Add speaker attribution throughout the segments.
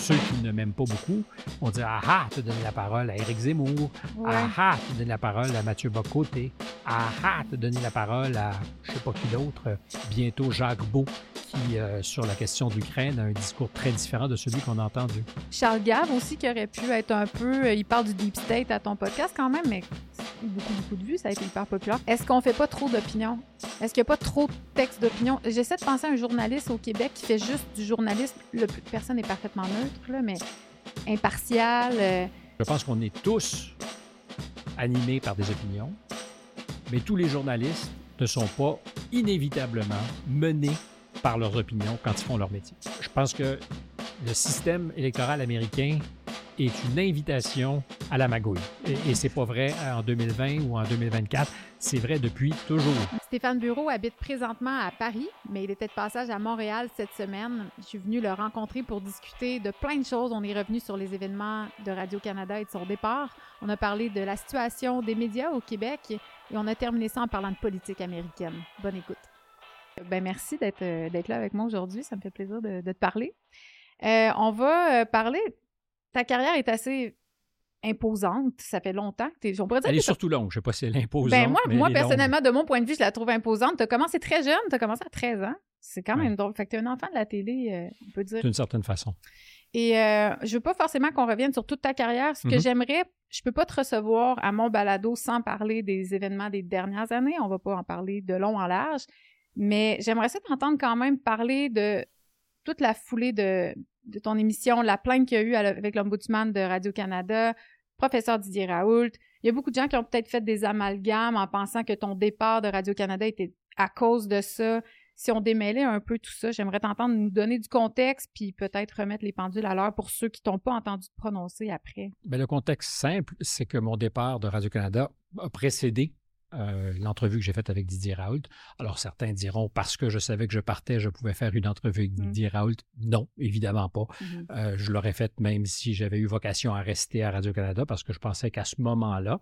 Speaker 1: ceux qui ne m'aiment pas beaucoup vont dire Ah ah, tu donnes la parole à Éric Zemmour.
Speaker 2: Ouais.
Speaker 1: Ah ah, tu donnes la parole à Mathieu Bocoté. Ah ah, tu donnes la parole à je sais pas qui d'autre, bientôt Jacques Beau, qui, euh, sur la question d'Ukraine, a un discours très différent de celui qu'on a entendu.
Speaker 2: Charles Gave aussi, qui aurait pu être un peu. euh, Il parle du deep state à ton podcast quand même, mais beaucoup, beaucoup de vues, ça a été hyper populaire. Est-ce qu'on fait pas trop d'opinion? Est-ce qu'il n'y a pas trop de textes d'opinion? J'essaie de penser à un journaliste au Québec qui fait juste du journalisme. Le, personne n'est parfaitement neutre, là, mais impartial. euh,
Speaker 1: Je pense qu'on est tous animés par des opinions, mais tous les journalistes ne sont pas inévitablement menés par leurs opinions quand ils font leur métier. Je pense que le système électoral américain est une invitation à la magouille. Et, et c'est pas vrai en 2020 ou en 2024, c'est vrai depuis toujours.
Speaker 2: Stéphane Bureau habite présentement à Paris, mais il était de passage à Montréal cette semaine. Je suis venue le rencontrer pour discuter de plein de choses. On est revenu sur les événements de Radio-Canada et de son départ. On a parlé de la situation des médias au Québec et on a terminé ça en parlant de politique américaine. Bonne écoute. Ben merci d'être euh, d'être là avec moi aujourd'hui. Ça me fait plaisir de, de te parler. Euh, on va euh, parler. Ta carrière est assez imposante. Ça fait longtemps que tu es. On pourrait dire
Speaker 1: Elle est surtout longue. Je sais pas si elle est imposante.
Speaker 2: ben moi,
Speaker 1: mais
Speaker 2: moi
Speaker 1: longue.
Speaker 2: personnellement, de mon point de vue, je la trouve imposante. Tu as commencé très jeune, tu as commencé à 13 ans. C'est quand
Speaker 1: Ouais.
Speaker 2: même drôle. Fait que tu es un enfant de la télé, euh, on peut dire.
Speaker 1: D'une certaine façon.
Speaker 2: Et euh, je veux pas forcément qu'on revienne sur toute ta carrière. Ce que
Speaker 1: Mhm.
Speaker 2: j'aimerais, je peux pas te recevoir à mon balado sans parler des événements des dernières années. On va pas en parler de long en large. Mais j'aimerais ça t'entendre quand même parler de toute la foulée de, de ton émission, la plainte qu'il y a eu avec l'ombudsman de Radio-Canada, professeur Didier Raoult. Il y a beaucoup de gens qui ont peut-être fait des amalgames en pensant que ton départ de Radio-Canada était à cause de ça. Si on démêlait un peu tout ça, j'aimerais t'entendre nous donner du contexte, puis peut-être remettre les pendules à l'heure pour ceux qui t'ont pas entendu te prononcer après.
Speaker 1: Ben, le contexte simple, c'est que mon départ de Radio-Canada a précédé euh, l'entrevue que j'ai faite avec Didier Raoult. Alors, certains diront, parce que je savais que je partais, je pouvais faire une entrevue avec
Speaker 2: Mm.
Speaker 1: Didier Raoult. Non, évidemment pas. Euh, je l'aurais faite même si j'avais eu vocation à rester à Radio-Canada, parce que je pensais qu'à ce moment-là,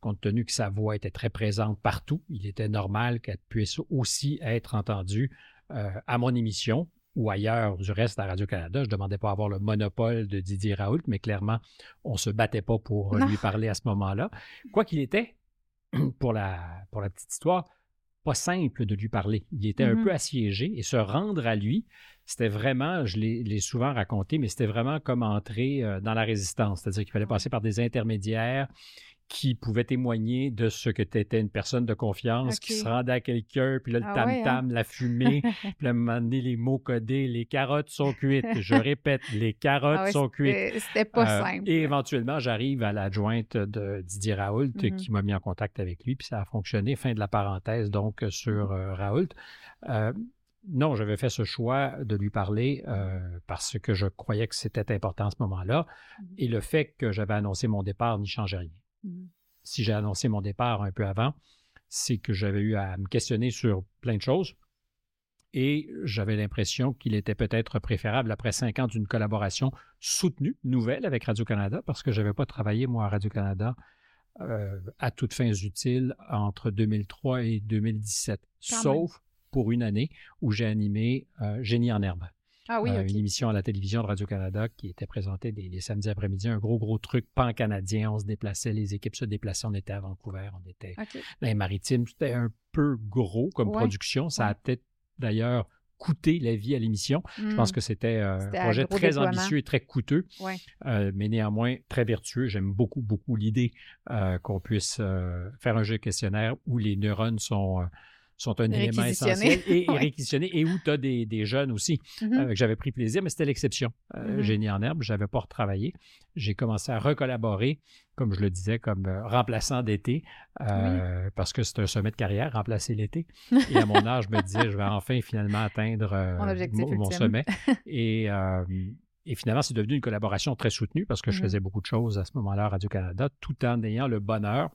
Speaker 1: compte tenu que sa voix était très présente partout, il était normal qu'elle puisse aussi être entendue euh, à mon émission ou ailleurs du reste à Radio-Canada. Je ne demandais pas à avoir le monopole de Didier Raoult, mais clairement, on ne se battait pas pour
Speaker 2: Non.
Speaker 1: lui parler à ce moment-là. Quoi qu'il était, pour la, pour la petite histoire, pas simple de lui parler. Il était un
Speaker 2: Mhm.
Speaker 1: peu assiégé et se rendre à lui, c'était vraiment, je l'ai l'ai souvent raconté, mais c'était vraiment comme entrer euh, dans la résistance. C'est-à-dire qu'il fallait passer par des intermédiaires qui pouvaient témoigner de ce que tu étais une personne de confiance, qui se rendait à quelqu'un, puis là, le
Speaker 2: Ah ouais,
Speaker 1: tam-tam, la fumée, puis à un moment donné, les mots codés, les carottes sont cuites. Je répète, les carottes
Speaker 2: Ah ouais,
Speaker 1: sont cuites.
Speaker 2: c'était- pas
Speaker 1: Euh,
Speaker 2: simple.
Speaker 1: Et éventuellement, j'arrive à l'adjointe de Didier Raoult
Speaker 2: Mhm.
Speaker 1: qui m'a mis en contact avec lui, puis ça a fonctionné. Fin de la parenthèse, donc, euh, sur
Speaker 2: Mhm.
Speaker 1: euh, Raoult. Euh, non, j'avais fait ce choix de lui parler euh, parce que je croyais que c'était important à ce moment-là.
Speaker 2: Mhm.
Speaker 1: Et le fait que j'avais annoncé mon départ n'y changeait rien.
Speaker 2: Mhm.
Speaker 1: Si j'ai annoncé mon départ un peu avant, c'est que j'avais eu à me questionner sur plein de choses. Et j'avais l'impression qu'il était peut-être préférable, après cinq ans d'une collaboration soutenue, nouvelle avec Radio-Canada, parce que je n'avais pas travaillé, moi, à Radio-Canada euh, à toutes fins utiles entre 2003 et 2017,
Speaker 2: Quand
Speaker 1: sauf pour une année où j'ai animé euh, Génie en herbe.
Speaker 2: Ah oui,
Speaker 1: Euh, une émission à la télévision de Radio-Canada qui était présentée les, samedis après-midi, un gros, gros truc pan-canadien. On se déplaçait, les équipes se déplaçaient, on était à Vancouver, on était dans les maritimes. C'était un peu gros comme
Speaker 2: Ouais.
Speaker 1: production. Ça a peut-être d'ailleurs coûté la vie à l'émission. Je pense
Speaker 2: Mm.
Speaker 1: que c'était euh, un projet très ambitieux et très coûteux,
Speaker 2: Ouais.
Speaker 1: euh, mais néanmoins très vertueux. J'aime beaucoup, beaucoup l'idée euh, qu'on puisse faire un jeu questionnaire où les neurones sont, sont un élément essentiel et, et
Speaker 2: Ouais.
Speaker 1: réquisitionnés et où tu as des, des jeunes aussi euh, que j'avais pris plaisir, mais c'était l'exception. Euh,
Speaker 2: Mhm.
Speaker 1: Génie en herbe, je n'avais pas retravaillé. J'ai commencé à recollaborer, comme je le disais, comme euh, remplaçant d'été, euh, parce que c'est un sommet de carrière, remplacer l'été. Et à mon âge, je me disais, je vais enfin finalement atteindre euh,
Speaker 2: Mon
Speaker 1: sommet. Et, et finalement, c'est devenu une collaboration très soutenue parce que je
Speaker 2: Mhm.
Speaker 1: faisais beaucoup de choses à ce moment-là à Radio-Canada, tout en ayant le bonheur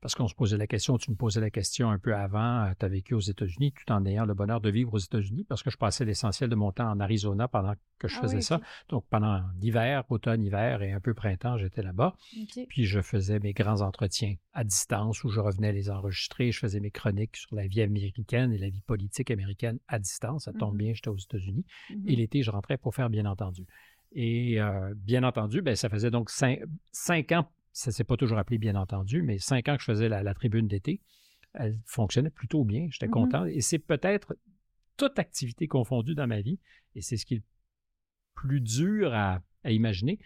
Speaker 1: parce qu'on se posait la question, tu me posais la question un peu avant, tu as vécu aux États-Unis, tout en ayant le bonheur de vivre aux États-Unis, parce que je passais l'essentiel de mon temps en Arizona pendant que je
Speaker 2: Ah
Speaker 1: faisais
Speaker 2: oui,
Speaker 1: ça. Donc pendant l'hiver, automne, hiver et un peu printemps, j'étais là-bas. Puis je faisais mes grands entretiens à distance où je revenais les enregistrer. Je faisais mes chroniques sur la vie américaine et la vie politique américaine à distance. Ça tombe
Speaker 2: Mhm.
Speaker 1: bien, j'étais aux États-Unis. Et l'été, je rentrais pour faire bien entendu. Et euh, bien entendu, ben, ça faisait donc cinq, ans, ça ne s'est pas toujours appelé bien entendu, mais cinq ans que je faisais la, tribune d'été. Elle fonctionnait plutôt bien, j'étais mm-hmm. content. Et c'est peut-être toute activité confondue dans ma vie, et c'est ce qui est le plus dur à, imaginer.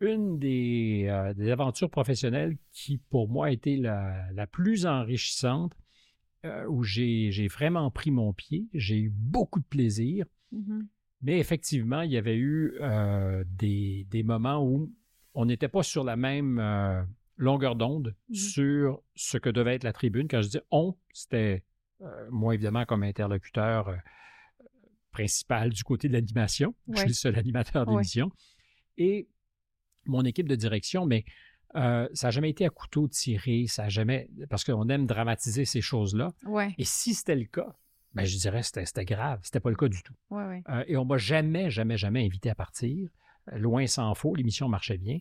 Speaker 1: Une euh, des, aventures professionnelles qui, pour moi, a été la, plus enrichissante, euh, où j'ai vraiment pris mon pied, j'ai eu beaucoup de plaisir. Mm-hmm. Mais effectivement, il y avait eu euh, des, moments où on n'était pas sur la même euh, longueur d'onde mmh sur ce que devait être la tribune. Quand je dis on, c'était euh, moi évidemment comme interlocuteur principal du côté de l'animation. Je suis le seul animateur d'émission. Et mon équipe de direction, mais ça n'a jamais été à couteau tiré, ça jamais. Parce qu'on aime dramatiser ces choses-là. Et si c'était le cas, ben, je dirais que c'était grave. C'était pas le cas du tout.
Speaker 2: Euh,
Speaker 1: et on m'a jamais, jamais, jamais invité à partir. Loin s'en faut, l'émission marchait bien.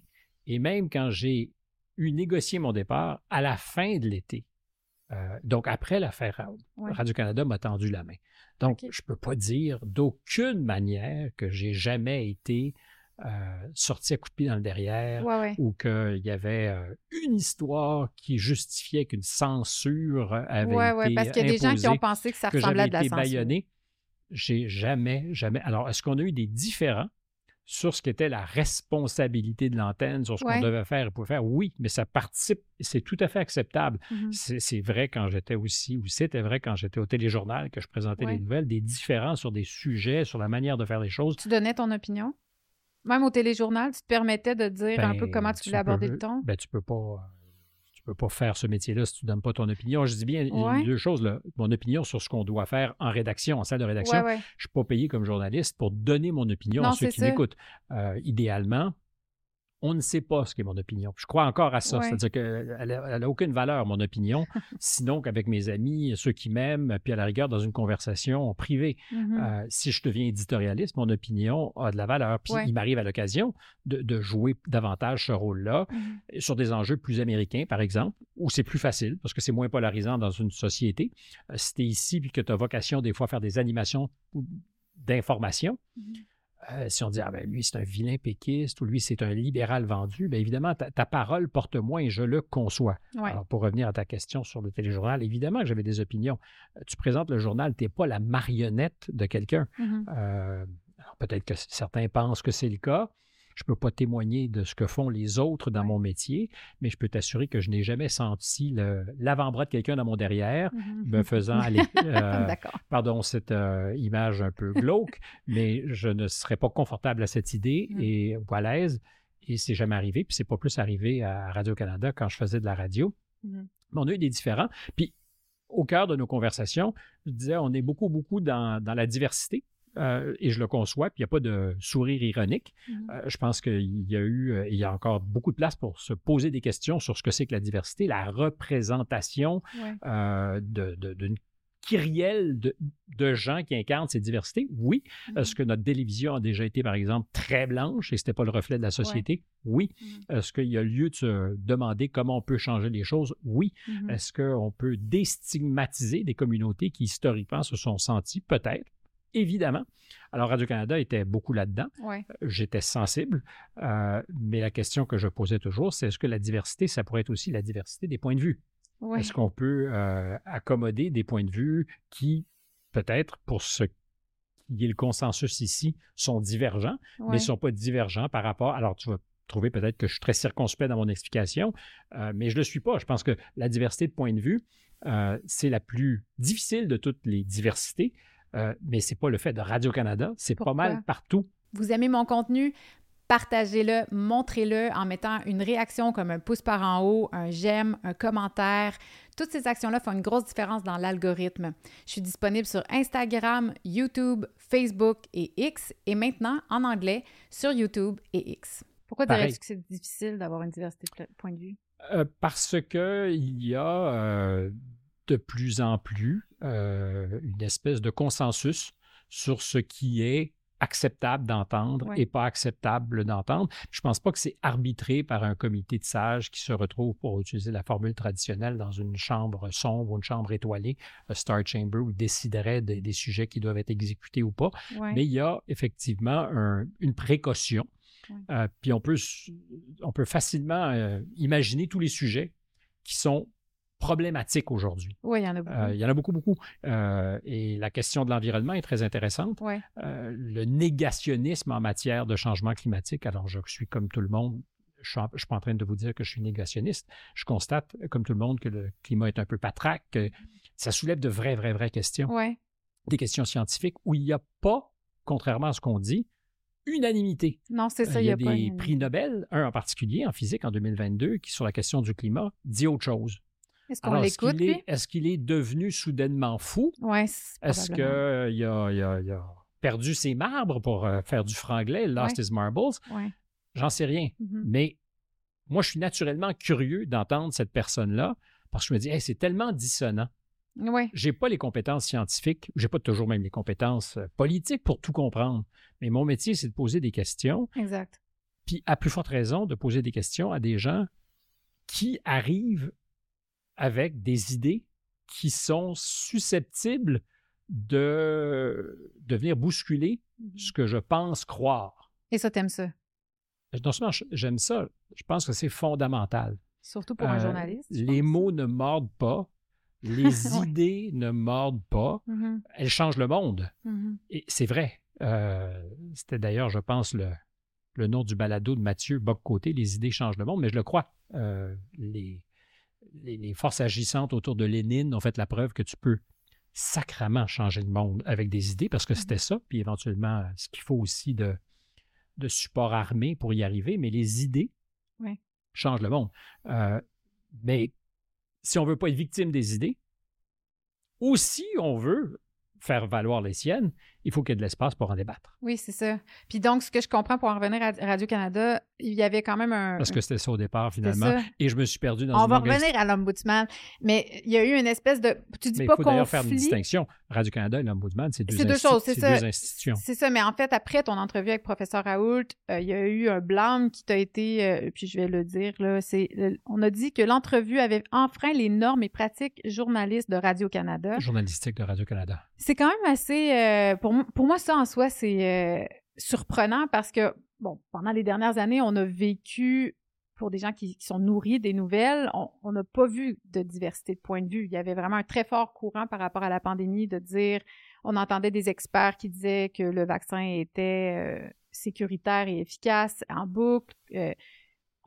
Speaker 1: Et même quand j'ai eu négocié mon départ à la fin de l'été, euh, donc après l'affaire Radio-Canada m'a tendu la main. Donc, je ne peux pas dire d'aucune manière que j'ai jamais été euh, sorti à coup de pied dans le derrière ou qu'il y avait euh, une histoire qui justifiait qu'une censure avait
Speaker 2: ouais,
Speaker 1: été
Speaker 2: parce qu'il y a des gens qui ont pensé que ça ressemblait à de la
Speaker 1: censure. J'ai jamais, jamais. Alors, est-ce qu'on a eu des différents? Sur ce qu'était la responsabilité de l'antenne, sur ce qu'on devait faire et pouvait faire? Oui, mais ça participe, c'est tout à fait acceptable. Mm-hmm. C'est vrai quand j'étais aussi, ou c'était vrai quand j'étais au téléjournal, que je présentais les nouvelles, des différents sur des sujets, sur la manière de faire les choses.
Speaker 2: Tu donnais ton opinion? Même au téléjournal, tu te permettais de dire un peu ben, comment tu voulais aborder le ton?
Speaker 1: Ben, tu peux pas. Tu peux pas faire ce métier-là si tu ne donnes pas ton opinion. Je dis bien deux choses. Là. Mon opinion sur ce qu'on doit faire en rédaction, en salle de rédaction. Je ne suis pas payé comme journaliste pour donner mon opinion à ceux qui m'écoutent. Euh, idéalement, on ne sait pas ce qu'est mon opinion. Je crois encore à ça. C'est-à-dire qu'elle n'a aucune valeur, mon opinion, sinon qu'avec mes amis, ceux qui m'aiment, puis à la rigueur, dans une conversation privée. Mm-hmm. Euh, si je deviens éditorialiste, mon opinion a de la valeur. Puis il m'arrive à l'occasion de, jouer davantage ce rôle-là mm-hmm. sur des enjeux plus américains, par exemple, où c'est plus facile parce que c'est moins polarisant dans une société. Euh, si tu es ici puis que tu as vocation des fois à faire des animations d'information, mm-hmm. Euh, si on dit, ah ben lui, c'est un vilain péquiste ou lui, c'est un libéral vendu, bien évidemment, ta, parole porte moins et je le conçois. Alors, pour revenir à ta question sur le téléjournal, évidemment que j'avais des opinions. Euh, tu présentes le journal, tu n'es pas la marionnette de quelqu'un. Mm-hmm. Euh, peut-être que certains pensent que c'est le cas. Je ne peux pas témoigner de ce que font les autres dans mon métier, mais je peux t'assurer que je n'ai jamais senti l'avant-bras de quelqu'un dans mon derrière mm-hmm. me faisant aller. Euh, pardon, cette euh, image un peu glauque, mais je ne serais pas confortable à cette idée mm. et ou à l'aise. Et c'est jamais arrivé. Puis c'est pas plus arrivé à Radio-Canada quand je faisais de la radio. Mm-hmm. Mais on a eu des différents. Puis au cœur de nos conversations, je disais, on est beaucoup, beaucoup dans, dans la diversité. Euh, et je le conçois, puis il n'y a pas de sourire ironique. Mhm. Euh, je pense qu'il y a eu, euh, il y a encore beaucoup de place pour se poser des questions sur ce que c'est que la diversité, la représentation d'une kyrielle de, gens qui incarnent ces diversités. Oui. Est-ce que notre télévision a déjà été, par exemple, très blanche et ce n'était pas le reflet de la société? Oui. Mhm. Est-ce qu'il y a lieu de se demander comment on peut changer les choses? Oui. Est-ce qu'on peut déstigmatiser des communautés qui, historiquement, se sont senties, peut-être, évidemment. Alors, Radio-Canada était beaucoup là-dedans.
Speaker 2: Euh,
Speaker 1: j'étais sensible. Euh, mais la question que je posais toujours, c'est est-ce que la diversité, ça pourrait être aussi la diversité des points de vue? Est-ce qu'on peut euh, accommoder des points de vue qui, peut-être, pour ce qui est le consensus ici, sont divergents, mais ne sont pas divergents par rapport. Alors, tu vas trouver peut-être que je suis très circonspect dans mon explication, mais je ne le suis pas. Je pense que la diversité de points de vue, c'est la plus difficile de toutes les diversités euh, mais ce n'est pas le fait de Radio-Canada, c'est pas mal partout.
Speaker 2: Vous aimez mon contenu? Partagez-le, montrez-le en mettant une réaction comme un pouce par en haut, un j'aime, un commentaire. Toutes ces actions-là font une grosse différence dans l'algorithme. Je suis disponible sur Instagram, YouTube, Facebook et X et maintenant en anglais sur YouTube et X. Pourquoi dirais-tu que c'est difficile d'avoir une diversité de points de vue?
Speaker 1: Euh, parce qu'il y a euh, de plus en plus euh, une espèce de consensus sur ce qui est acceptable d'entendre et pas acceptable d'entendre. Je ne pense pas que c'est arbitré par un comité de sages qui se retrouve, pour utiliser la formule traditionnelle, dans une chambre sombre ou une chambre étoilée, un Star Chamber, où ils décideraient des sujets qui doivent être exécutés ou pas. Mais il y a effectivement une précaution. Euh, puis on peut, on peut facilement euh, imaginer tous les sujets qui sont problématiques aujourd'hui.
Speaker 2: Oui, il y en a beaucoup.
Speaker 1: Euh, il y en a beaucoup, beaucoup. Euh, et la question de l'environnement est très intéressante. Euh, le négationnisme en matière de changement climatique, alors je suis comme tout le monde, je ne suis, pas en train de vous dire que je suis négationniste. Je constate, comme tout le monde, que le climat est un peu patraque, que ça soulève de vraies, vraies, vraies questions. Des questions scientifiques où il n'y a pas, contrairement à ce qu'on dit, unanimité.
Speaker 2: Non, c'est ça.
Speaker 1: Il y a, des prix Nobel, un en particulier en physique en 2022, qui sur la question du climat dit autre chose.
Speaker 2: Est-ce qu'on l'écoute,
Speaker 1: Est-ce qu'il est devenu soudainement fou?
Speaker 2: Oui,
Speaker 1: Est-ce qu'il a, perdu ses marbres pour euh, faire du franglais, lost his marbles? J'en sais rien. Mm-hmm. Mais moi, je suis naturellement curieux d'entendre cette personne-là parce que je me dis, c'est tellement dissonant.
Speaker 2: Ouais.
Speaker 1: J'ai pas les compétences scientifiques, j'ai pas toujours même les compétences euh, politiques pour tout comprendre. Mais mon métier, c'est de poser des questions.
Speaker 2: Exact.
Speaker 1: Puis, à plus forte raison, de poser des questions à des gens qui arrivent avec des idées qui sont susceptibles de, venir bousculer mmh ce que je pense croire.
Speaker 2: Et ça, t'aimes ça?
Speaker 1: Non seulement j'aime ça, je pense que c'est fondamental.
Speaker 2: Surtout pour un euh, journaliste.
Speaker 1: Les mots ne mordent pas, les idées ne mordent pas, mmh elles changent le monde. Mmh Et c'est vrai. Euh, c'était d'ailleurs, je pense, le, le nom du balado de Mathieu Bock-Côté, Les idées changent le monde, mais je le crois. Euh, les, les, forces agissantes autour de Lénine ont fait la preuve que tu peux sacrament changer le monde avec des idées, parce que c'était ça, puis éventuellement ce qu'il faut aussi de, de support armé pour y arriver, mais les idées changent le monde. Euh, mais si on ne veut pas être victime des idées, ou si on veut faire valoir les siennes, il faut qu'il y ait de l'espace pour en débattre.
Speaker 2: Oui, c'est ça. Puis donc, ce que je comprends pour en revenir à Radio-Canada, il y avait quand même un...
Speaker 1: Parce que c'était ça au départ, finalement. Et je me suis perdu dans
Speaker 2: On va revenir à l'Ombudsman. Mais il y a eu une espèce de... Tu dis mais pas il faut d'ailleurs
Speaker 1: faire une distinction. Radio-Canada et l'Ombudsman, c'est deux,
Speaker 2: deux choses, c'est
Speaker 1: ça. deux institutions.
Speaker 2: C'est ça, mais en fait, après ton entrevue avec professeur Raoult, euh, il y a eu un blâme qui t'a été, euh, puis je vais le dire, là, c'est, on a dit que l'entrevue avait enfreint les normes et pratiques journalistes de Radio-Canada.
Speaker 1: Journalistique de Radio-Canada.
Speaker 2: C'est quand même assez... Euh, pour, moi, ça en soi, c'est surprenant parce que, bon, pendant les dernières années, on a vécu pour des gens qui, sont nourris des nouvelles, on n'a pas vu de diversité de points de vue. Il y avait vraiment un très fort courant par rapport à la pandémie de dire, on entendait des experts qui disaient que le vaccin était euh, sécuritaire et efficace en boucle. Euh,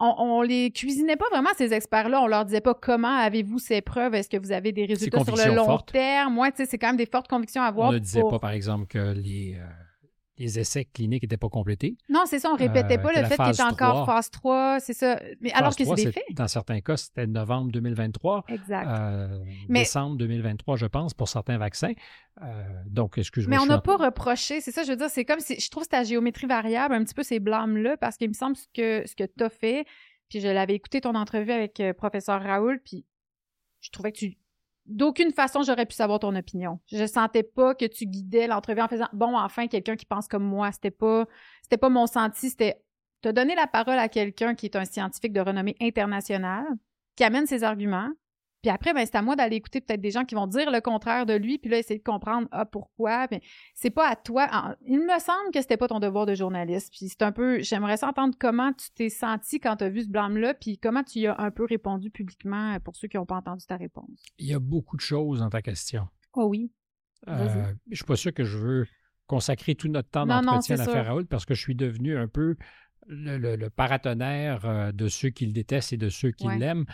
Speaker 2: on, les cuisinait pas vraiment, ces experts-là. On leur disait pas comment avez-vous ces preuves, est-ce que vous avez des résultats sur le long terme? Moi, tu sais, c'est quand même des fortes convictions à avoir.
Speaker 1: On ne disait pas, par exemple, que les, euh, les essais cliniques n'étaient pas complétés.
Speaker 2: Non, c'est ça, on répétait euh, pas le fait qu'il était encore phase 3. c'est ça. Mais alors que c'est des faits.
Speaker 1: Dans certains cas, c'était novembre 2023.
Speaker 2: Exact.
Speaker 1: Euh, décembre 2023, je pense, pour certains vaccins. Euh, donc, excuse-moi.
Speaker 2: Mais on n'a pas reproché, c'est ça, je veux dire, c'est comme si, je trouve que ta géométrie variable, un petit peu ces blâmes-là, parce qu'il me semble que ce que tu as fait, puis je l'avais écouté ton entrevue avec professeur Raoul, puis je trouvais que tu d'aucune façon j'aurais pu savoir ton opinion. Je sentais pas que tu guidais l'entrevue en faisant bon enfin quelqu'un qui pense comme moi. C'était pas c'était pas mon senti, c'était te donner la parole à quelqu'un qui est un scientifique de renommée internationale, qui amène ses arguments, puis après, ben, c'est à moi d'aller écouter peut-être des gens qui vont dire le contraire de lui, puis là, essayer de comprendre ah, pourquoi. C'est pas à toi. il me semble que c'était pas ton devoir de journaliste. Puis c'est un peu. J'aimerais entendre comment tu t'es senti quand tu as vu ce blâme-là, puis comment tu y as un peu répondu publiquement euh, pour ceux qui n'ont pas entendu ta réponse.
Speaker 1: Il y a beaucoup de choses dans ta question.
Speaker 2: Oh oui.
Speaker 1: Euh, je suis pas sûr que je veux consacrer tout notre temps d'entretien à l'affaire Raoult parce que je suis devenu un peu le, paratonnerre euh, de ceux qui le détestent et de ceux qui l'aiment.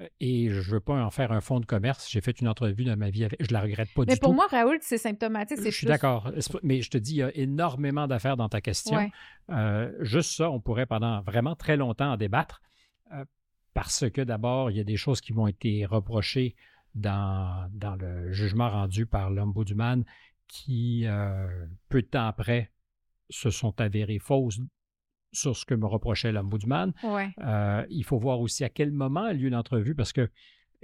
Speaker 1: Euh, et je ne veux pas en faire un fonds de commerce. J'ai fait une entrevue dans ma vie avec. Je la regrette pas du tout.
Speaker 2: Mais pour moi, Raoul, c'est symptomatique. Je
Speaker 1: suis d'accord. Mais je te dis, il y a énormément d'affaires dans ta question. Euh, juste ça, on pourrait pendant vraiment très longtemps en débattre. Euh, parce que d'abord, il y a des choses qui vont être reprochées dans, dans le jugement rendu par l'Ombudsman qui, peu de temps après, se sont avérées fausses sur ce que me reprochait l'Ombudsman.
Speaker 2: Ouais.
Speaker 1: Euh, il faut voir aussi à quel moment a lieu l'entrevue parce que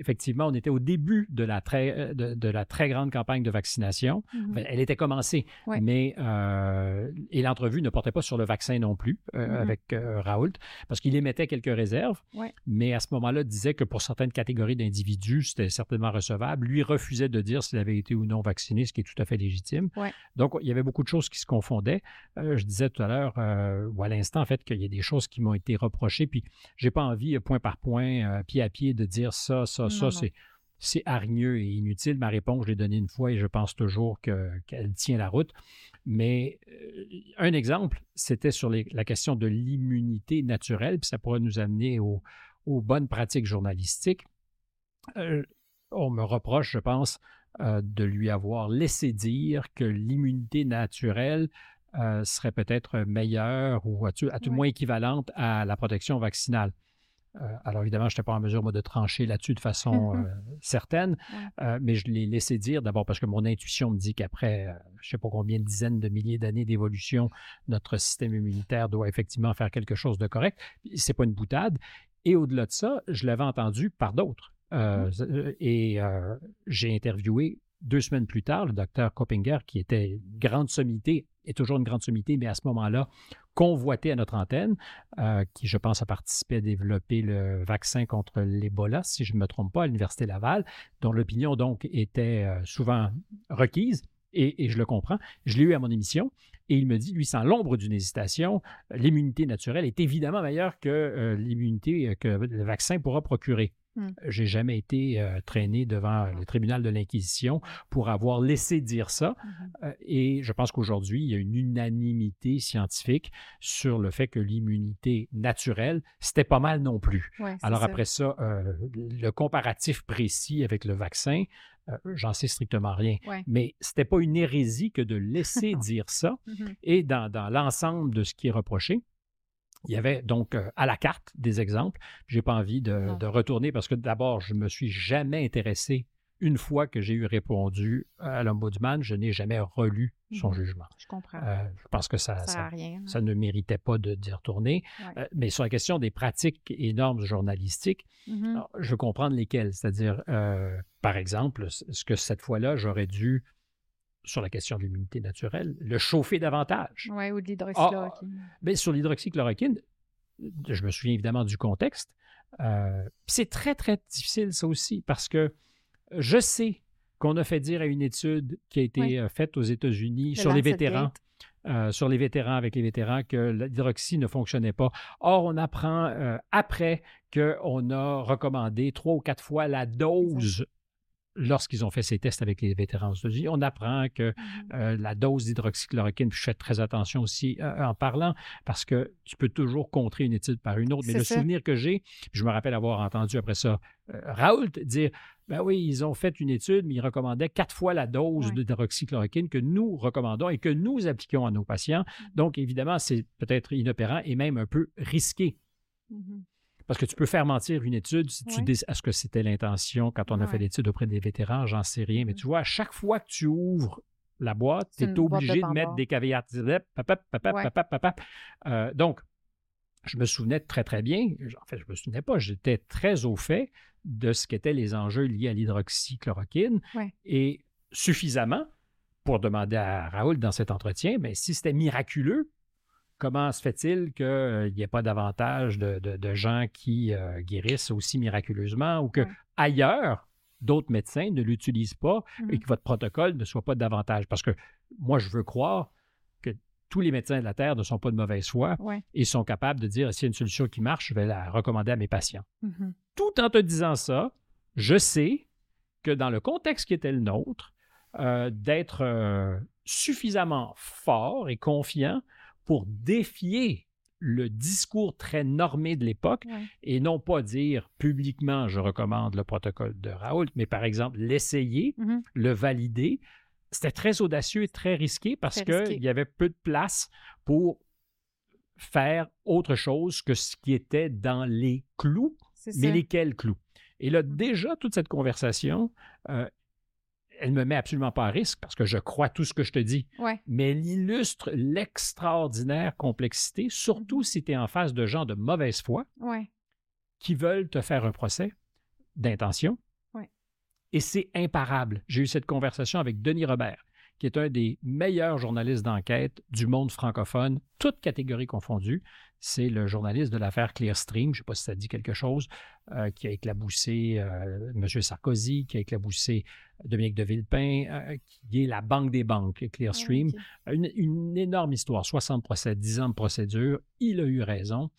Speaker 1: effectivement, on était au début de la très, euh, de, la très grande campagne de vaccination. Mhm. elle était commencée, mais euh, et l'entrevue ne portait pas sur le vaccin non plus euh, mhm. avec Raoult, parce qu'il émettait quelques réserves, mais à ce moment-là, disait que pour certaines catégories d'individus, c'était certainement recevable. Lui refusait de dire s'il avait été ou non vacciné, ce qui est tout à fait légitime. Donc, il y avait beaucoup de choses qui se confondaient. je disais tout à l'heure, ou à l'instant, en fait, qu'il y a des choses qui m'ont été reprochées, puis j'ai pas envie, point par point, pied à pied, de dire ça, ça, ça, c'est c'est hargneux et inutile. Ma réponse, je l'ai donnée une fois et je pense toujours qu'elle tient la route. Mais euh, un exemple, c'était sur la question de l'immunité naturelle, puis ça pourrait nous amener aux bonnes pratiques journalistiques. Euh, on me reproche, je pense, euh, de lui avoir laissé dire que l'immunité naturelle serait peut-être meilleure ou à tout, moins équivalente à la protection vaccinale. Euh, alors évidemment, je n'étais pas en mesure, moi, de trancher là-dessus de façon euh, certaine, euh, mais je l'ai laissé dire d'abord parce que mon intuition me dit qu'après, je ne sais pas combien de dizaines de milliers d'années d'évolution, notre système immunitaire doit effectivement faire quelque chose de correct. Ce n'est pas une boutade. Et au-delà de ça, je l'avais entendu par d'autres. Mmh. Et j'ai interviewé deux semaines plus tard le docteur Koppinger, qui était une grande sommité, est toujours une grande sommité, mais à ce moment-là, convoité à notre antenne, euh, qui, je pense, a participé à développer le vaccin contre l'Ebola, si je ne me trompe pas, à l'Université Laval, dont l'opinion, donc, était euh, souvent requise. Et, je le comprends. Je l'ai eu à mon émission et il me dit, lui, sans l'ombre d'une hésitation, l'immunité naturelle est évidemment meilleure que euh, l'immunité que le vaccin pourra procurer. Mmh. J'ai jamais été euh, traîné devant le tribunal de l'Inquisition pour avoir laissé dire ça. Mmh euh, et je pense qu'aujourd'hui, il y a une unanimité scientifique sur le fait que l'immunité naturelle, c'était pas mal non plus. Alors après ça, euh, le comparatif précis avec le vaccin, j'en sais strictement rien. Mais c'était pas une hérésie que de laisser dire ça. Mmh et dans, dans l'ensemble de ce qui est reproché, il y avait donc euh, à la carte des exemples. Je n'ai pas envie de, retourner parce que d'abord, je ne me suis jamais intéressé. Une fois que j'ai eu répondu à l'Ombudsman, je n'ai jamais relu son mmh jugement.
Speaker 2: Je comprends. Euh,
Speaker 1: je pense que ça, ça, ne méritait pas de d'y retourner. Euh, mais sur la question des pratiques et normes journalistiques, mmh je veux comprendre lesquelles. C'est-à-dire, par exemple, ce que cette fois-là, j'aurais dû sur la question de l'immunité naturelle, le chauffer davantage.
Speaker 2: Oui, ou de l'hydroxychloroquine.
Speaker 1: Ah, ben, sur l'hydroxychloroquine, je me souviens évidemment du contexte. Euh, c'est très, très difficile, ça aussi, parce que je sais qu'on a fait dire à une étude qui a été euh, faite aux États-Unis sur les vétérans. Euh, sur les vétérans, avec les vétérans, que l'hydroxy ne fonctionnait pas. Or, on apprend après qu'on a recommandé trois ou quatre fois la dose lorsqu'ils ont fait ces tests avec les vétérans aux États-Unis, on apprend que mmh euh, la dose d'hydroxychloroquine, je fais très attention aussi euh, en parlant, parce que tu peux toujours contrer une étude par une autre. Mais le souvenir que j'ai, je me rappelle avoir entendu après ça euh, Raoult dire ben oui, ils ont fait une étude, mais ils recommandaient quatre fois la dose d'hydroxychloroquine que nous recommandons et que nous appliquons à nos patients. Mmh. Donc, évidemment, c'est peut-être inopérant et même un peu risqué. Mmh parce que tu peux faire mentir une étude si tu dis est-ce que c'était l'intention quand on a fait l'étude auprès des vétérans, j'en sais rien. Mais tu vois, à chaque fois que tu ouvres la boîte, tu es obligé de, mettre des caveats. Euh, donc, je me souvenais très, très bien, en fait, je ne me souvenais pas, j'étais très au fait de ce qu'étaient les enjeux liés à l'hydroxychloroquine et suffisamment pour demander à Raoul dans cet entretien, mais si c'était miraculeux, comment se fait-il qu'il n'y ait pas davantage de, gens qui euh, guérissent aussi miraculeusement ou que ailleurs, d'autres médecins ne l'utilisent pas et mm-hmm. que votre protocole ne soit pas davantage? Parce que moi, je veux croire que tous les médecins de la Terre ne sont pas de mauvaise foi et sont capables de dire s'il y a une solution qui marche, je vais la recommander à mes patients. Mm-hmm. Tout en te disant ça, je sais que dans le contexte qui était le nôtre, euh, d'être euh, suffisamment fort et confiant pour défier le discours très normé de l'époque et non pas dire publiquement je recommande le protocole de Raoult, mais par exemple l'essayer, mm-hmm. le valider. C'était très audacieux et très risqué parce qu'il y avait peu de place pour faire autre chose que ce qui était dans les clous, mais lesquels clous. Et là, mm-hmm. déjà, toute cette conversation euh, elle me met absolument pas à risque parce que je crois tout ce que je te dis. Mais elle illustre l'extraordinaire complexité, surtout mm-hmm. si tu es en face de gens de mauvaise foi qui veulent te faire un procès d'intention Et c'est imparable. J'ai eu cette conversation avec Denis Robert, qui est un des meilleurs journalistes d'enquête du monde francophone, toutes catégories confondues. C'est le journaliste de l'affaire Clearstream, je ne sais pas si ça dit quelque chose, euh, qui a éclaboussé euh, M. Sarkozy, qui a éclaboussé Dominique de Villepin, euh, qui est la banque des banques, Clearstream. Ah, une, une, énorme histoire, 60 procès, 10 ans de procédure. Il a eu raison.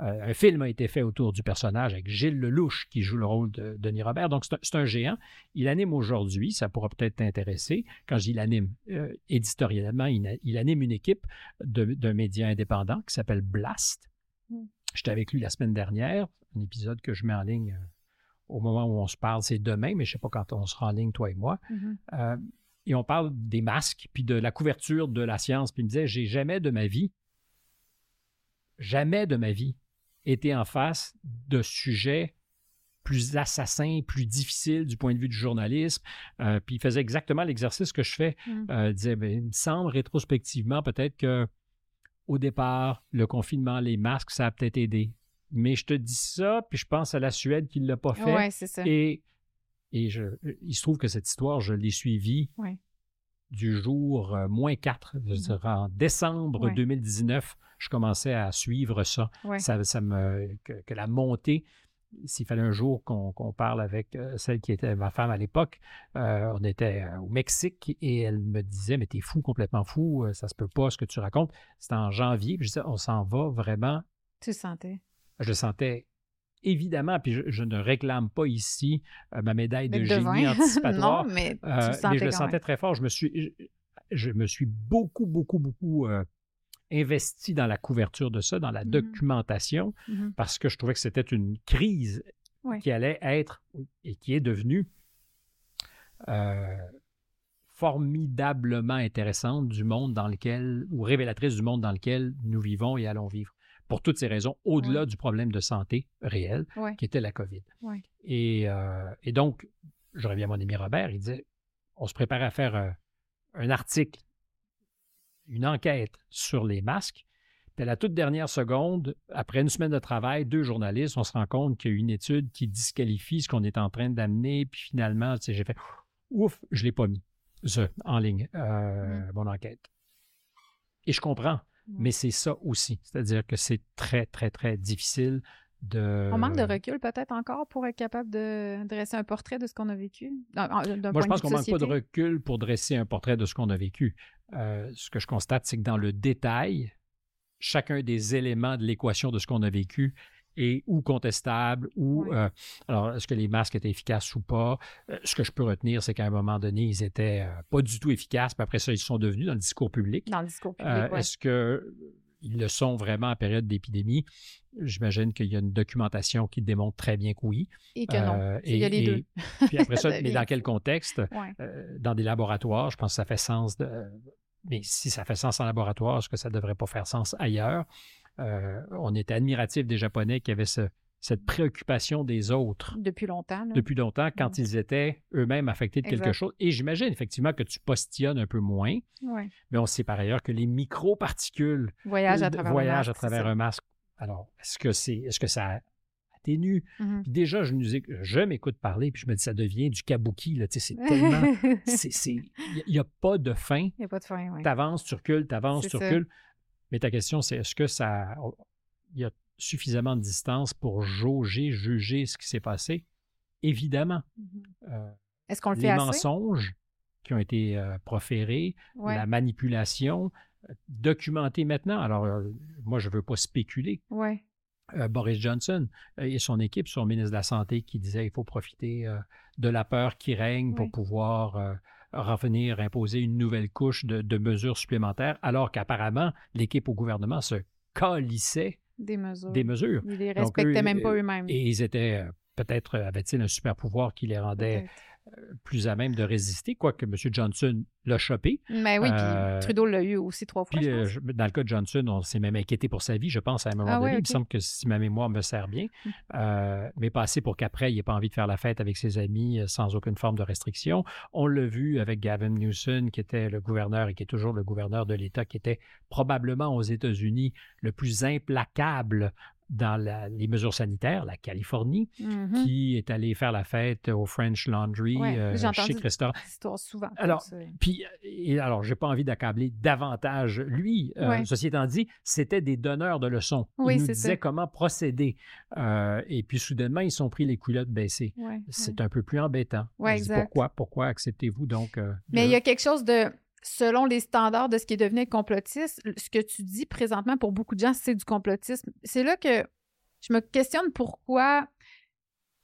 Speaker 1: Euh, un film a été fait autour du personnage avec Gilles Lelouch qui joue le rôle de Denis Robert. Donc, c'est un, géant. Il anime aujourd'hui, ça pourra peut-être t'intéresser. Quand je dis il anime, euh, éditorialement, il, anime une équipe d'un média indépendant qui s'appelle Blast. Mm. J'étais avec lui la semaine dernière, un épisode que je mets en ligne euh, au moment où on se parle, c'est demain, mais je ne sais pas quand on sera en ligne, toi et moi. Mm-hmm. et on parle des masques, puis de la couverture de la science. Puis il me disait, j'ai jamais de ma vie, jamais de ma vie, était en face de sujets plus assassins, plus difficiles du point de vue du journalisme. Euh, puis il faisait exactement l'exercice que je fais. Mm. Euh, il disait, ben, il me semble rétrospectivement peut-être que au départ, le confinement, les masques, ça a peut-être aidé. Mais je te dis ça, puis je pense à la Suède qui ne l'a pas fait.
Speaker 2: Ouais, c'est ça.
Speaker 1: Et, et je, il se trouve que cette histoire, je l'ai suivie du jour euh, moins 4, mm-hmm. en décembre 2019 je commençais à suivre ça. Ça, me, que, la montée, s'il fallait un jour qu'on parle avec euh, celle qui était ma femme à l'époque, euh, on était au Mexique et elle me disait Mais t'es fou, complètement fou, ça se peut pas ce que tu racontes. C'était en janvier, puis je disais On s'en va vraiment.
Speaker 2: Tu sentais?
Speaker 1: Je sentais évidemment, puis je, ne réclame pas ici ma médaille de, génie anticipatoire.
Speaker 2: non, mais, tu mais
Speaker 1: je le sentais très fort. Je me suis, je, me suis beaucoup, beaucoup, beaucoup investi dans la couverture de ça, dans la mmh documentation, mmh parce que je trouvais que c'était une crise qui allait être et qui est devenue euh, formidablement intéressante du monde dans lequel, ou révélatrice du monde dans lequel nous vivons et allons vivre. Pour toutes ces raisons, au-delà du problème de santé réel, qui était la COVID. Et, euh, et, donc, je reviens à mon ami Robert, il disait, on se préparait à faire euh, un article une enquête sur les masques. Puis à la toute dernière seconde, après une semaine de travail, deux journalistes, on se rend compte qu'il y a une étude qui disqualifie ce qu'on est en train d'amener. Puis finalement, j'ai fait ouf, je ne l'ai pas mis, en ligne, euh, mon enquête. Et je comprends, mais c'est ça aussi. C'est-à-dire que c'est très, très, très difficile de...
Speaker 2: On manque de recul peut-être encore pour être capable de dresser un portrait de ce qu'on a vécu?
Speaker 1: Moi, je pense qu'on manque pas de recul pour dresser un portrait de ce qu'on a vécu. Euh, ce que je constate, c'est que dans le détail, chacun des éléments de l'équation de ce qu'on a vécu est ou contestable, ou euh, alors est-ce que les masques étaient efficaces ou pas? Euh, ce que je peux retenir, c'est qu'à un moment donné, ils étaient pas du tout efficaces, puis après ça, ils sont devenus dans le discours public.
Speaker 2: Dans le discours public.
Speaker 1: Est-ce que ils le sont vraiment en période d'épidémie? J'imagine qu'il y a une documentation qui démontre très bien que oui.
Speaker 2: Et que non. Euh, il y a les deux.
Speaker 1: puis après ça, mais dans quel contexte? Euh, dans des laboratoires, je pense que ça fait sens de. Mais si ça fait sens en laboratoire, est-ce que ça ne devrait pas faire sens ailleurs? Euh, on était admiratif des Japonais qui avaient ce, cette préoccupation des autres.
Speaker 2: Depuis longtemps.
Speaker 1: Depuis longtemps, quand ils étaient eux-mêmes affectés de quelque chose. Et j'imagine effectivement que tu postillonnes un peu moins. Mais on sait par ailleurs que les microparticules
Speaker 2: voyagent à travers,
Speaker 1: voyagent un, masque, à travers un masque. Alors, est-ce que, c'est, est-ce que ça atténue? Mm-hmm. déjà, je, je m'écoute parler, puis je me dis, ça devient du kabuki. Là, c'est tellement. Il n'y a, pas de fin.
Speaker 2: Il n'y a pas de fin, oui.
Speaker 1: Tu avances, tu recules, tu avances, tu recules. Mais ta question, c'est est-ce que ça. Il y a suffisamment de distance pour jauger, juger ce qui s'est passé? Évidemment.
Speaker 2: Mm-hmm. Euh, Est-ce qu'on le fait
Speaker 1: Les mensonges qui ont été euh, proférés, la manipulation, euh, documentée maintenant. Alors, moi, je ne veux pas spéculer.
Speaker 2: Ouais.
Speaker 1: Boris Johnson et son équipe, son ministre de la Santé, qui disait qu'il faut profiter de la peur qui règne pour pouvoir revenir imposer une nouvelle couche de, de mesures supplémentaires, alors qu'apparemment, l'équipe au gouvernement se calissait
Speaker 2: des mesures.
Speaker 1: Des mesures.
Speaker 2: Ils les respectaient même pas eux-mêmes.
Speaker 1: Et ils étaient, euh, peut-être, euh, avaient-ils un super pouvoir qui les rendait plus à même de résister, quoique M. Johnson l'a chopé.
Speaker 2: Mais oui, puis euh, Trudeau l'a eu aussi trois fois.
Speaker 1: Puis, euh, dans le cas de Johnson, on s'est même inquiété pour sa vie, je pense, à un moment ah donné. Il me semble que si ma mémoire me sert bien, hum. euh, mais pas assez pour qu'après, il n'ait pas envie de faire la fête avec ses amis sans aucune forme de restriction. On l'a vu avec Gavin Newsom, qui était le gouverneur et qui est toujours le gouverneur de l'État, qui était probablement aux États-Unis le plus implacable dans les mesures sanitaires, la Californie,
Speaker 2: Mhm.
Speaker 1: qui est allé faire la fête au French Laundry,
Speaker 2: Ouais,
Speaker 1: euh, restaurant.
Speaker 2: cette histoire souvent.
Speaker 1: Alors. Puis, et alors, j'ai pas envie d'accabler davantage lui. Euh,
Speaker 2: Ouais.
Speaker 1: Ceci étant dit, c'était des donneurs de leçons.
Speaker 2: Oui,
Speaker 1: ils nous disaient
Speaker 2: ça.
Speaker 1: comment procéder. Euh, et puis, soudainement, ils sont pris les culottes baissées.
Speaker 2: Ouais.
Speaker 1: C'est un peu plus embêtant. Pourquoi, pourquoi acceptez-vous donc euh,
Speaker 2: Mais il y a quelque chose de, selon les standards de ce qui est devenu complotiste, ce que tu dis présentement pour beaucoup de gens, c'est du complotisme. C'est là que je me questionne pourquoi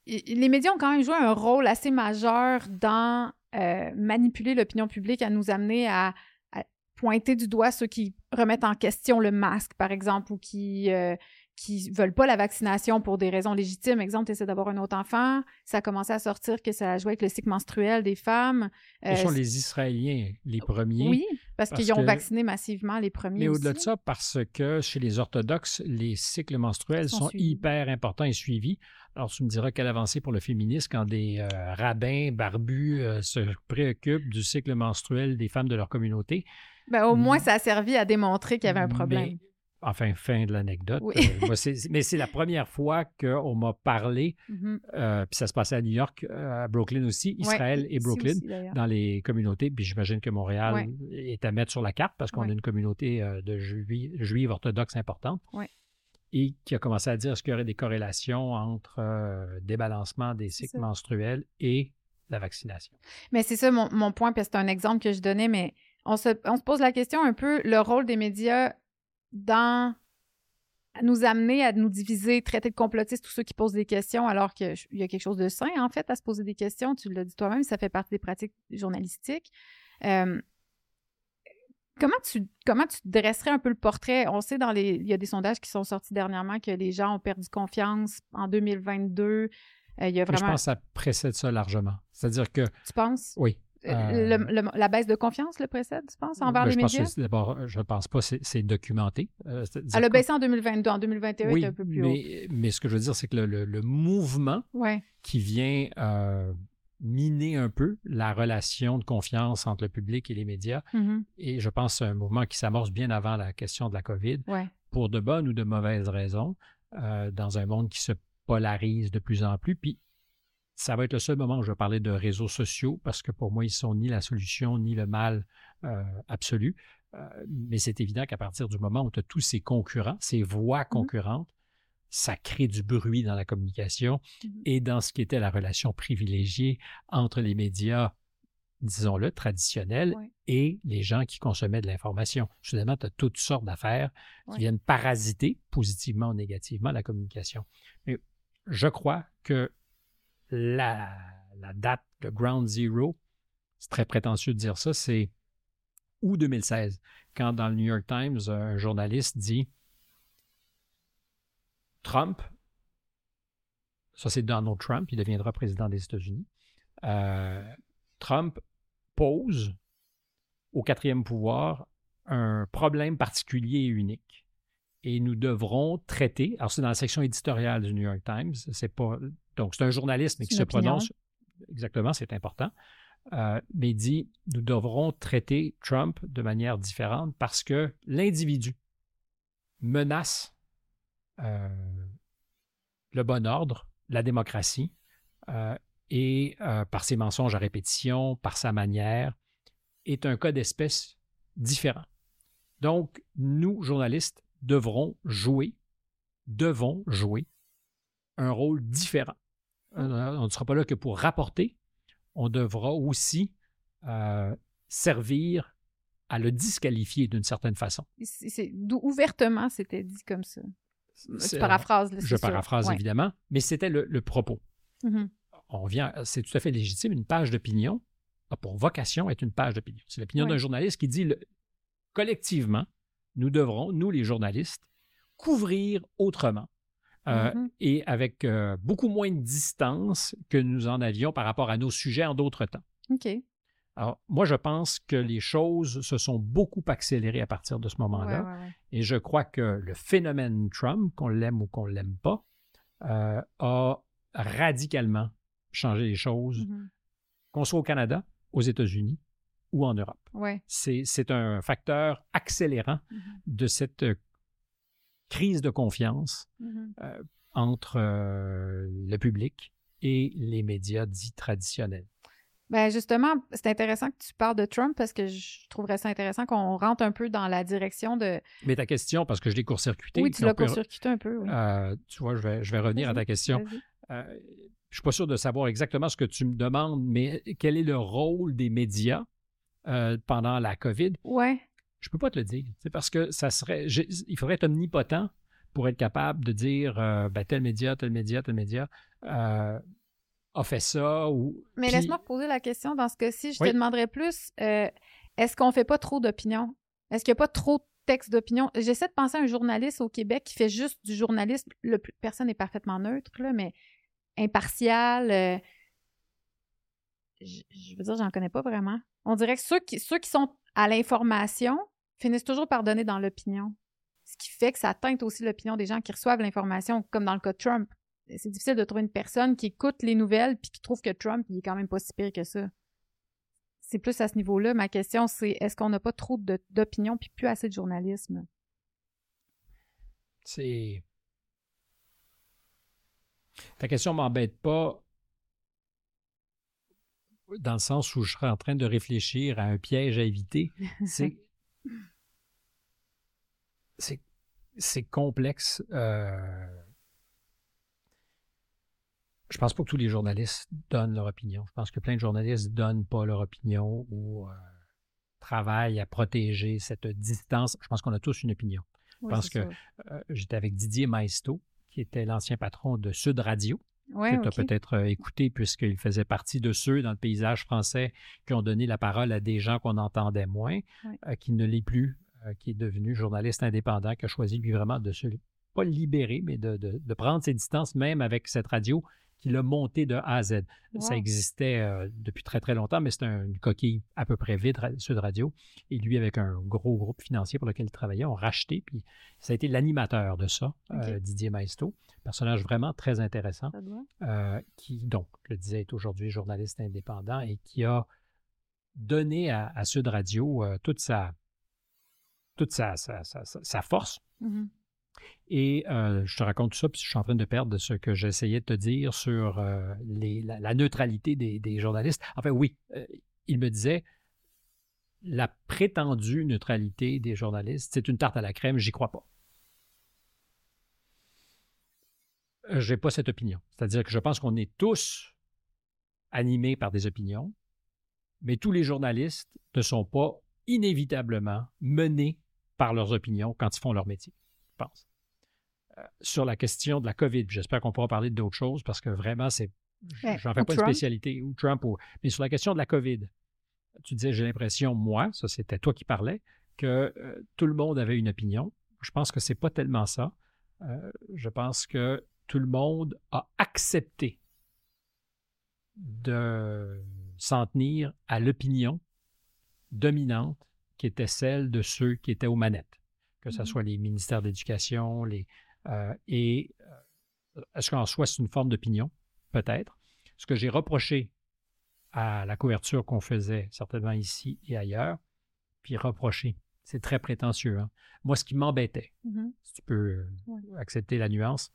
Speaker 2: les médias ont quand même joué un rôle assez majeur dans euh, manipuler l'opinion publique, à nous amener à, à pointer du doigt ceux qui remettent en question le masque, par exemple, ou qui euh, qui veulent pas la vaccination pour des raisons légitimes. Exemple, tu essaies d'avoir un autre enfant, ça a commencé à sortir que ça a joué avec le cycle menstruel des femmes.
Speaker 1: Ce
Speaker 2: Euh,
Speaker 1: sont les Israéliens les premiers.
Speaker 2: oui, parce,
Speaker 1: parce
Speaker 2: qu'ils ont
Speaker 1: que-
Speaker 2: vacciné massivement les premiers.
Speaker 1: Mais au-delà de ça, parce que chez les orthodoxes, les cycles menstruels
Speaker 2: Sont
Speaker 1: hyper importants et suivis. Alors, tu me diras quelle avancée pour le féminisme quand des euh, rabbins barbus euh, se préoccupent du cycle menstruel des femmes de leur communauté.
Speaker 2: Ben, au moins, ça a servi à démontrer qu'il y avait un problème.
Speaker 1: Mais, enfin, fin de l'anecdote.
Speaker 2: Oui.
Speaker 1: Euh, mais c'est la première fois qu'on m'a parlé,
Speaker 2: Mhm.
Speaker 1: euh, puis ça se passait à New York, euh, à Brooklyn aussi, Israël
Speaker 2: Ouais,
Speaker 1: et Brooklyn,
Speaker 2: aussi,
Speaker 1: dans les communautés. Puis j'imagine que Montréal
Speaker 2: Ouais.
Speaker 1: est à mettre sur la carte parce qu'on
Speaker 2: Ouais.
Speaker 1: a une communauté de juifs, juives orthodoxes importante. Et qui a commencé à dire est-ce qu'il y aurait des corrélations entre euh, débalancement des cycles menstruels et la vaccination?
Speaker 2: Mais c'est ça mon, mon point, puis c'est un exemple que je donnais, mais on se, on se pose la question un peu, le rôle des médias dans nous amener à nous diviser, traiter de complotistes tous ceux qui posent des questions, alors qu'il y a quelque chose de sain, en fait, à se poser des questions. Tu l'as dit toi-même, ça fait partie des pratiques journalistiques. Euh, comment, tu, comment tu dresserais un peu le portrait? On sait, dans les, il y a des sondages qui sont sortis dernièrement que les gens ont perdu confiance en 2022. Euh, il y a
Speaker 1: Mais je
Speaker 2: vraiment...
Speaker 1: pense que ça précède ça largement. C'est-à-dire que,
Speaker 2: Tu penses?
Speaker 1: oui.
Speaker 2: Euh,
Speaker 1: euh,
Speaker 2: le- le- la baisse de confiance le précède, tu penses, envers
Speaker 1: ben,
Speaker 2: les
Speaker 1: je
Speaker 2: médias?
Speaker 1: D'abord, je pense pas, c'est c'est documenté. Euh,
Speaker 2: Elle a baissé en 2022. En 2021, elle
Speaker 1: oui,
Speaker 2: était un peu plus haut.
Speaker 1: mais, mais ce que je veux dire, c'est que le, le- le mouvement
Speaker 2: Ouais.
Speaker 1: qui vient euh, miner un peu la relation de confiance entre le public et les médias,
Speaker 2: Mhm.
Speaker 1: et je pense que c'est un mouvement qui s'amorce bien avant la question de la COVID,
Speaker 2: Ouais.
Speaker 1: pour de bonnes ou de mauvaises raisons, euh, dans un monde qui se polarise de plus en plus. Puis, ça va être le seul moment où je vais parler de réseaux sociaux, parce que pour moi, ils sont ni la solution ni le mal euh, absolu. Euh, mais c'est évident qu'à partir du moment où tu as tous ces concurrents, ces voix concurrentes, ça crée du bruit dans la communication
Speaker 2: Mhm.
Speaker 1: et dans ce qui était la relation privilégiée entre les médias, disons-le, traditionnels
Speaker 2: Ouais.
Speaker 1: et les gens qui consommaient de l'information. Soudainement, tu as toutes sortes d'affaires qui viennent parasiter positivement ou négativement la communication. Mais je crois que la, date, le ground zero, c'est très prétentieux de dire ça, c'est août 2016, quand dans le New York Times, un journaliste dit Trump, ça c'est Donald Trump, il deviendra président des États-Unis, euh, Trump pose au quatrième pouvoir un problème particulier et unique. Et nous devrons traiter, alors c'est dans la section éditoriale du New York Times, c'est pas, donc c'est un journaliste mais qui se prononce, exactement, c'est important, euh, mais il dit, nous devrons traiter Trump de manière différente parce que l'individu menace euh, le bon ordre, la démocratie, euh, et par ses mensonges à répétition, par sa manière, est un cas d'espèce différent. Donc, nous, journalistes, devrons jouer, devons jouer un rôle différent. Euh, On ne sera pas là que pour rapporter, on devra aussi euh, servir à le disqualifier d'une certaine façon.
Speaker 2: C'est- ouvertement, c'était dit comme ça. Tu là,
Speaker 1: Je
Speaker 2: sûr.
Speaker 1: paraphrase
Speaker 2: Ouais.
Speaker 1: évidemment, mais c'était le, le propos.
Speaker 2: Mhm.
Speaker 1: On vient, c'est tout à fait légitime. Une page d'opinion a pour vocation être une page d'opinion. C'est l'opinion
Speaker 2: Ouais.
Speaker 1: d'un journaliste qui dit le- collectivement, nous devrons, nous les journalistes, couvrir autrement euh,
Speaker 2: Mhm.
Speaker 1: et avec euh, beaucoup moins de distance que nous en avions par rapport à nos sujets en d'autres temps.
Speaker 2: OK.
Speaker 1: Alors, moi, je pense que les choses se sont beaucoup accélérées à partir de ce moment-là.
Speaker 2: Ouais, ouais, ouais.
Speaker 1: Et je crois que le phénomène Trump, qu'on l'aime ou qu'on ne l'aime pas, euh, a radicalement changé les choses,
Speaker 2: Mhm.
Speaker 1: qu'on soit au Canada, aux États-Unis ou en Europe.
Speaker 2: Ouais.
Speaker 1: C'est c'est un facteur accélérant
Speaker 2: Mhm.
Speaker 1: de cette crise de confiance
Speaker 2: Mhm.
Speaker 1: euh, entre euh, le public et les médias dits traditionnels.
Speaker 2: Ben justement, c'est intéressant que tu parles de Trump parce que je trouverais ça intéressant qu'on rentre un peu dans la direction de.
Speaker 1: Mais ta question, parce que je l'ai court-circuité,
Speaker 2: Oui, tu l'as
Speaker 1: peut-
Speaker 2: court-circuité un peu. Oui.
Speaker 1: euh, tu vois, je vais, je vais revenir à ta question. Euh, je suis pas sûr de savoir exactement ce que tu me demandes, mais quel est le rôle des médias euh, pendant la COVID?
Speaker 2: Ouais.
Speaker 1: Je peux pas te le dire. C'est parce que ça serait. Il faudrait être omnipotent pour être capable de dire euh, ben, tel média, tel média, tel média euh, a fait ça ou.
Speaker 2: Mais
Speaker 1: Puis-
Speaker 2: laisse-moi poser la question dans ce cas-ci. Je
Speaker 1: Oui.
Speaker 2: te demanderais plus euh, est-ce qu'on fait pas trop d'opinion? Est-ce qu'il n'y a pas trop de textes d'opinion? J'essaie de penser à un journaliste au Québec qui fait juste du journalisme. Le plus- personne n'est parfaitement neutre, là, mais impartial. je, je veux dire, j'en connais pas vraiment. On dirait que ceux qui, ceux qui sont à l'information finissent toujours par donner dans l'opinion. Ce qui fait que ça teinte aussi l'opinion des gens qui reçoivent l'information, comme dans le cas de Trump. C'est difficile de trouver une personne qui écoute les nouvelles puis qui trouve que Trump, il est quand même pas si pire que ça. C'est plus à ce niveau-là. Ma question, c'est est-ce qu'on n'a pas trop d'opinion puis plus assez de journalisme?
Speaker 1: C'est. Ta question m'embête pas dans le sens où je serais en train de réfléchir à un piège à éviter. C'est. C'est. Complexe. euh, Je pense pas que tous les journalistes donnent leur opinion. Je pense que plein de journalistes donnent pas leur opinion ou euh, travaillent à protéger cette distance. Je pense qu'on a tous une opinion.
Speaker 2: Oui,
Speaker 1: pense que-. Euh, J'étais avec Didier Maisto, qui était l'ancien patron de Sud Radio,
Speaker 2: Ouais,
Speaker 1: que tu as
Speaker 2: ok.
Speaker 1: peut-être euh, écouté, puisqu'il faisait partie de ceux dans le paysage français qui ont donné la parole à des gens qu'on entendait moins,
Speaker 2: Ouais.
Speaker 1: euh, qui ne l'est plus, euh, qui est devenu journaliste indépendant, qui a choisi lui vraiment de se, pas libérer, mais de, de- de prendre ses distances, même avec cette radio qui l'a monté de A à Z. Ça existait euh, depuis très, très longtemps, mais c'était une coquille à peu près vide, Sud Radio. Et lui, avec un gros groupe financier pour lequel il travaillait, ont racheté. Puis ça a été l'animateur de ça, euh. Didier Maisto. Personnage vraiment très intéressant, euh, qui, donc, je le disais, est aujourd'hui journaliste indépendant et qui a donné à, à Sud Radio toute sa toute sa, sa- sa- sa- sa force.
Speaker 2: Mhm.
Speaker 1: Et euh, je te raconte ça, puis je suis en train de perdre ce que j'essayais de te dire sur euh, la, neutralité des, journalistes. Enfin, oui, euh, il me disait la prétendue neutralité des journalistes, c'est une tarte à la crème, j'y crois pas. Euh, J'ai pas cette opinion. C'est-à-dire que je pense qu'on est tous animés par des opinions, mais tous les journalistes ne sont pas inévitablement menés par leurs opinions quand ils font leur métier, je pense. Sur la question de la COVID, j'espère qu'on pourra parler d'autres choses parce que vraiment, c'est. J'en fais pas une spécialité, ou Trump, ou, mais sur la question de la COVID, tu disais, j'ai l'impression, moi, ça c'était toi qui parlais, que euh, tout le monde avait une opinion. Je pense que c'est pas tellement ça. Euh, je pense que tout le monde a accepté de s'en tenir à l'opinion dominante qui était celle de ceux qui étaient aux manettes, que ce
Speaker 2: Mhm.
Speaker 1: soit les ministères d'éducation, les euh, et euh, est-ce qu'en soi c'est une forme d'opinion? Peut-être. Ce que j'ai reproché à la couverture qu'on faisait certainement ici et ailleurs, puis reproché, c'est très prétentieux. hein. Moi, ce qui m'embêtait,
Speaker 2: Mhm.
Speaker 1: si tu peux euh, accepter la nuance,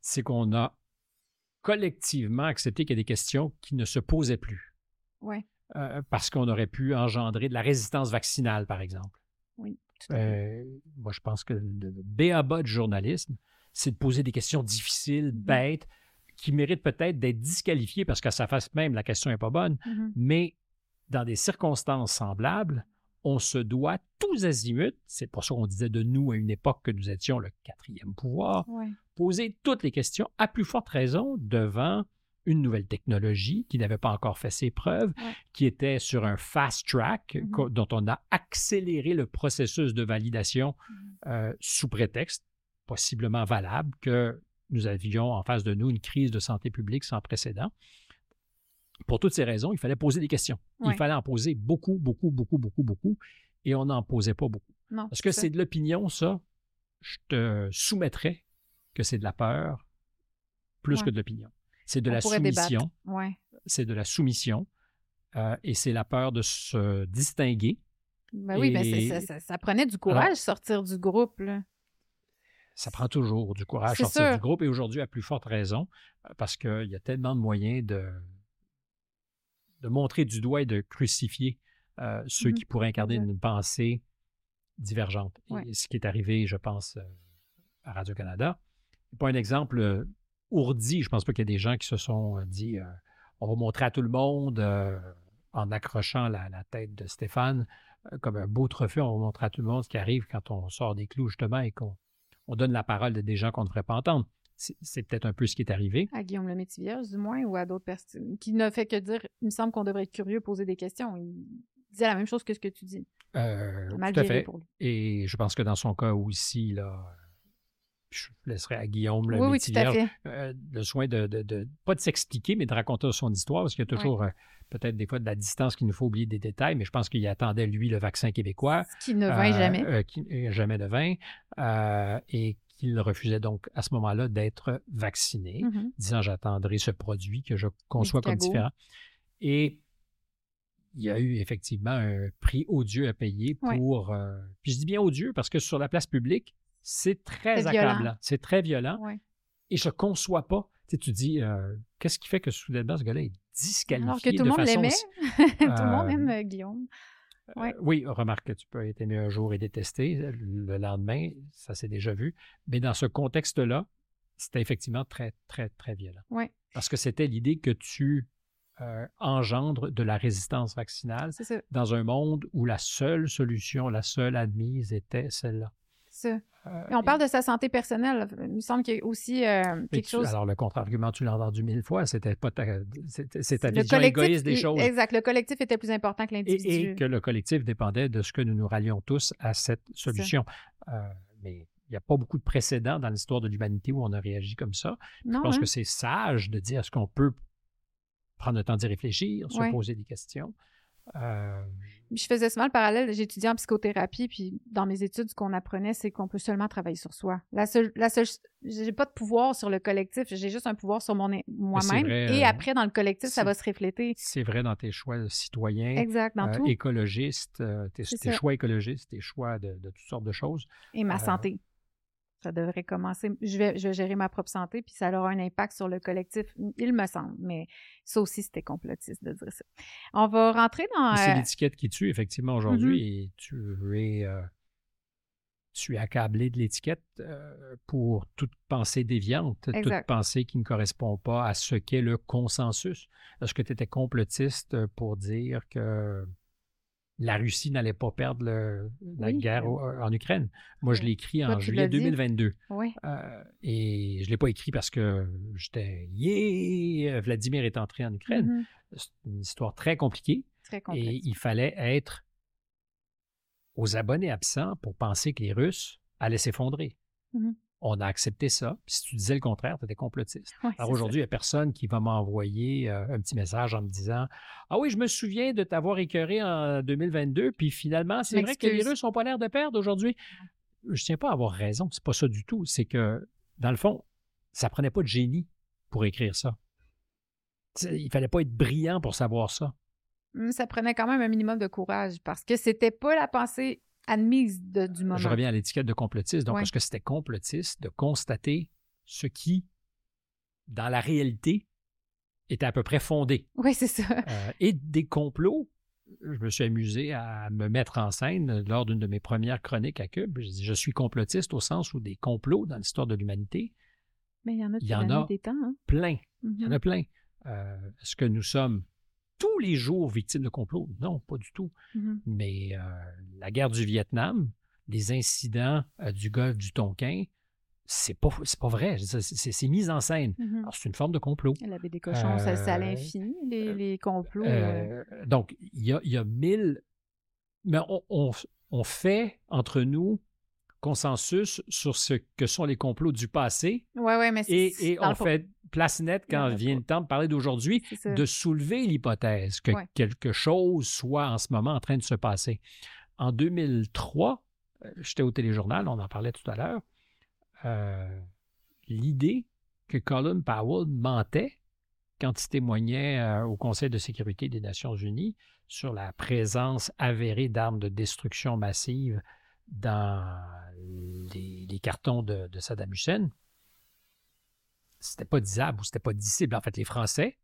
Speaker 1: c'est qu'on a collectivement accepté qu'il y a des questions qui ne se posaient plus. Euh, parce qu'on aurait pu engendrer de la résistance vaccinale, par exemple.
Speaker 2: Oui.
Speaker 1: Euh, moi, je pense que le B.A.B.A. du journalisme, c'est de poser des questions difficiles,
Speaker 2: Mhm.
Speaker 1: bêtes, qui méritent peut-être d'être disqualifiées parce qu'à sa face même, la question n'est pas bonne,
Speaker 2: Mhm.
Speaker 1: mais dans des circonstances semblables, on se doit tous azimuts, c'est pour ça qu'on disait de nous à une époque que nous étions le quatrième pouvoir,
Speaker 2: Ouais.
Speaker 1: poser toutes les questions à plus forte raison devant une nouvelle technologie qui n'avait pas encore fait ses preuves,
Speaker 2: Ouais.
Speaker 1: qui était sur un fast track
Speaker 2: Mhm.
Speaker 1: co- dont on a accéléré le processus de validation
Speaker 2: Mhm.
Speaker 1: euh, sous prétexte, possiblement valable, que nous avions en face de nous une crise de santé publique sans précédent. Pour toutes ces raisons, il fallait poser des questions.
Speaker 2: Ouais.
Speaker 1: Il fallait en poser beaucoup, beaucoup, beaucoup, beaucoup, beaucoup, et on n'en posait pas beaucoup.
Speaker 2: Non,
Speaker 1: Est-ce que c'est de l'opinion, ça? Je te soumettrais que c'est de la peur plus
Speaker 2: Ouais.
Speaker 1: que de l'opinion. C'est de la soumission. C'est de la soumission. et c'est la peur de se distinguer.
Speaker 2: Ben oui, ben c'est-
Speaker 1: Et-
Speaker 2: ça, ça- ça prenait du courage
Speaker 1: Alors-
Speaker 2: sortir du groupe. Là.
Speaker 1: ça prend toujours du courage sortir du groupe et aujourd'hui à plus forte raison euh, parce qu'il y a tellement de moyens de, de montrer du doigt et de crucifier euh, ceux mmh qui pourraient incarner une pensée divergente. Et ce qui est arrivé, je pense, euh, à Radio-Canada. Pas un exemple ourdi. Je pense pas qu'il y ait des gens qui se sont dit on va montrer à tout le monde en accrochant la, la, tête de Stéphane comme un beau trophée. On va montrer à tout le monde ce qui arrive quand on sort des clous, justement, et qu'on on donne la parole de des gens qu'on ne devrait pas entendre. C'est peut-être un peu ce qui est arrivé.
Speaker 2: À Guillaume le Vierge, du moins, ou à d'autres personnes, qui ne fait que dire, il me semble qu'on devrait être curieux, poser des questions. Il disait la même chose que ce que tu dis.
Speaker 1: Euh, tout à fait. Et je pense que dans son cas aussi, là, je laisserai à Guillaume le oui, euh, le soin de, de, pas de s'expliquer, mais de raconter son histoire, parce qu'il y a toujours euh, peut-être des fois de la distance qu'il nous faut oublier des détails, mais je pense qu'il attendait, lui, le vaccin québécois.
Speaker 2: Qui ne vint jamais.
Speaker 1: Euh, qui jamais de vin. et qu'il refusait donc à ce moment-là d'être vacciné, mm-hmm. disant j'attendrai ce produit que je conçois comme différent. Et il y a eu effectivement un prix odieux à payer pour. puis je dis bien odieux parce que sur la place publique, c'est très accablant. C'est très violent. Et je ne conçois pas. Tu, sais, tu dis, euh, qu'est-ce qui fait que soudainement, ce gars-là est disqualifié Alors
Speaker 2: que tout le monde l'aimait. tout le monde aime euh, Guillaume.
Speaker 1: Euh, oui, remarque que tu peux être aimé un jour et détesté le lendemain, ça s'est déjà vu. Mais dans ce contexte-là, c'était effectivement très, très, très violent.
Speaker 2: Oui.
Speaker 1: Parce que c'était l'idée que tu engendres de la résistance vaccinale dans un monde où la seule solution, la seule admise était celle-là.
Speaker 2: Ça. Euh, on parle de sa santé personnelle. Il me semble qu'il y a aussi euh, quelque chose.
Speaker 1: Alors, le contre-argument, tu l'as entendu mille fois, c'était pas ta, c'est ta vision égoïste des choses.
Speaker 2: Exact. Le collectif était plus important que l'individu.
Speaker 1: Et, que le collectif dépendait de ce que nous nous rallions tous à cette solution. Euh, mais il n'y a pas beaucoup de précédents dans l'histoire de l'humanité où on a réagi comme ça. je pense hein? que c'est sage de dire est-ce qu'on peut prendre le temps d'y réfléchir, se poser des questions?
Speaker 2: Euh, je faisais souvent le parallèle, j'étudiais en psychothérapie, puis dans mes études, ce qu'on apprenait, c'est qu'on peut seulement travailler sur soi. La seule, la seule, j'ai pas de pouvoir sur le collectif, j'ai juste un pouvoir sur mon moi-même. Et euh, après, dans le collectif, ça va se refléter.
Speaker 1: C'est vrai dans tes choix citoyens,
Speaker 2: exact, dans euh, tout.
Speaker 1: écologistes, tes, choix écologistes, tes choix de, de, toutes sortes de choses.
Speaker 2: Et ma santé ça devrait commencer. Je vais, je vais gérer ma propre santé, puis ça aura un impact sur le collectif, il me semble. Mais ça aussi, c'était complotiste de dire ça. On va rentrer dans.
Speaker 1: C'est euh, l'étiquette qui tue, effectivement, aujourd'hui, mm-hmm. et tu es. Euh, tu es accablé de l'étiquette euh, pour toute pensée déviante, toute pensée qui ne correspond pas à ce qu'est le consensus. Est-ce que tu étais complotiste pour dire que la Russie n'allait pas perdre la guerre en Ukraine. Moi, je l'ai écrit en juillet 2022. Euh, et je ne l'ai pas écrit parce que j'étais Yeah, Vladimir est entré en Ukraine. Mm-hmm. C'est une histoire très compliquée.
Speaker 2: Très
Speaker 1: et il fallait être aux abonnés absents pour penser que les Russes allaient s'effondrer. Mm-hmm on a accepté ça. Puis si tu disais le contraire, tu étais complotiste. Alors aujourd'hui, il n'y a personne qui va m'envoyer euh, un petit message en me disant Ah oui, je me souviens de t'avoir écœuré en 2022, puis finalement, c'est vrai que les Russes n'ont pas l'air de perdre aujourd'hui. Je ne tiens pas à avoir raison. C'est pas ça du tout. C'est que, dans le fond, ça prenait pas de génie pour écrire ça. Il fallait pas être brillant pour savoir ça.
Speaker 2: Hum, ça prenait quand même un minimum de courage parce que c'était pas la pensée admise du moment.
Speaker 1: Je reviens à l'étiquette de complotiste. Donc, est-ce que c'était complotiste de constater ce qui, dans la réalité, était à peu près fondé?
Speaker 2: Oui, c'est ça.
Speaker 1: Euh, et des complots, je me suis amusé à me mettre en scène lors d'une de mes premières chroniques à Cube. Je, dis, je suis complotiste au sens où des complots dans l'histoire de l'humanité.
Speaker 2: Mais il y en a, il y en a temps, hein?
Speaker 1: plein. Il y en a mm-hmm. plein. Euh, est-ce que nous sommes tous les jours victimes de complots. Non, pas du tout. Mm-hmm. Mais euh, la guerre du Vietnam, les incidents euh, du golfe du Tonkin, c'est pas, pas vrai. C'est mis en scène. Mm-hmm. c'est une forme de complot.
Speaker 2: La baie des cochons, c'est à euh, l'infini, les, complots.
Speaker 1: donc, il y a, y a, mille. Mais on, on, fait entre nous consensus sur ce que sont les complots du passé.
Speaker 2: Ouais, ouais, mais
Speaker 1: et, et on fait place nette quand vient le temps de parler d'aujourd'hui, de soulever l'hypothèse que quelque chose soit en ce moment en train de se passer. En 2003, euh, j'étais au téléjournal, on en parlait tout à l'heure, euh, l'idée que Colin Powell mentait quand il témoignait euh, au Conseil de sécurité des Nations Unies sur la présence avérée d'armes de destruction massive dans les, les cartons de, Saddam Hussein, c'était pas disable ou c'était pas dissible. En fait, les Français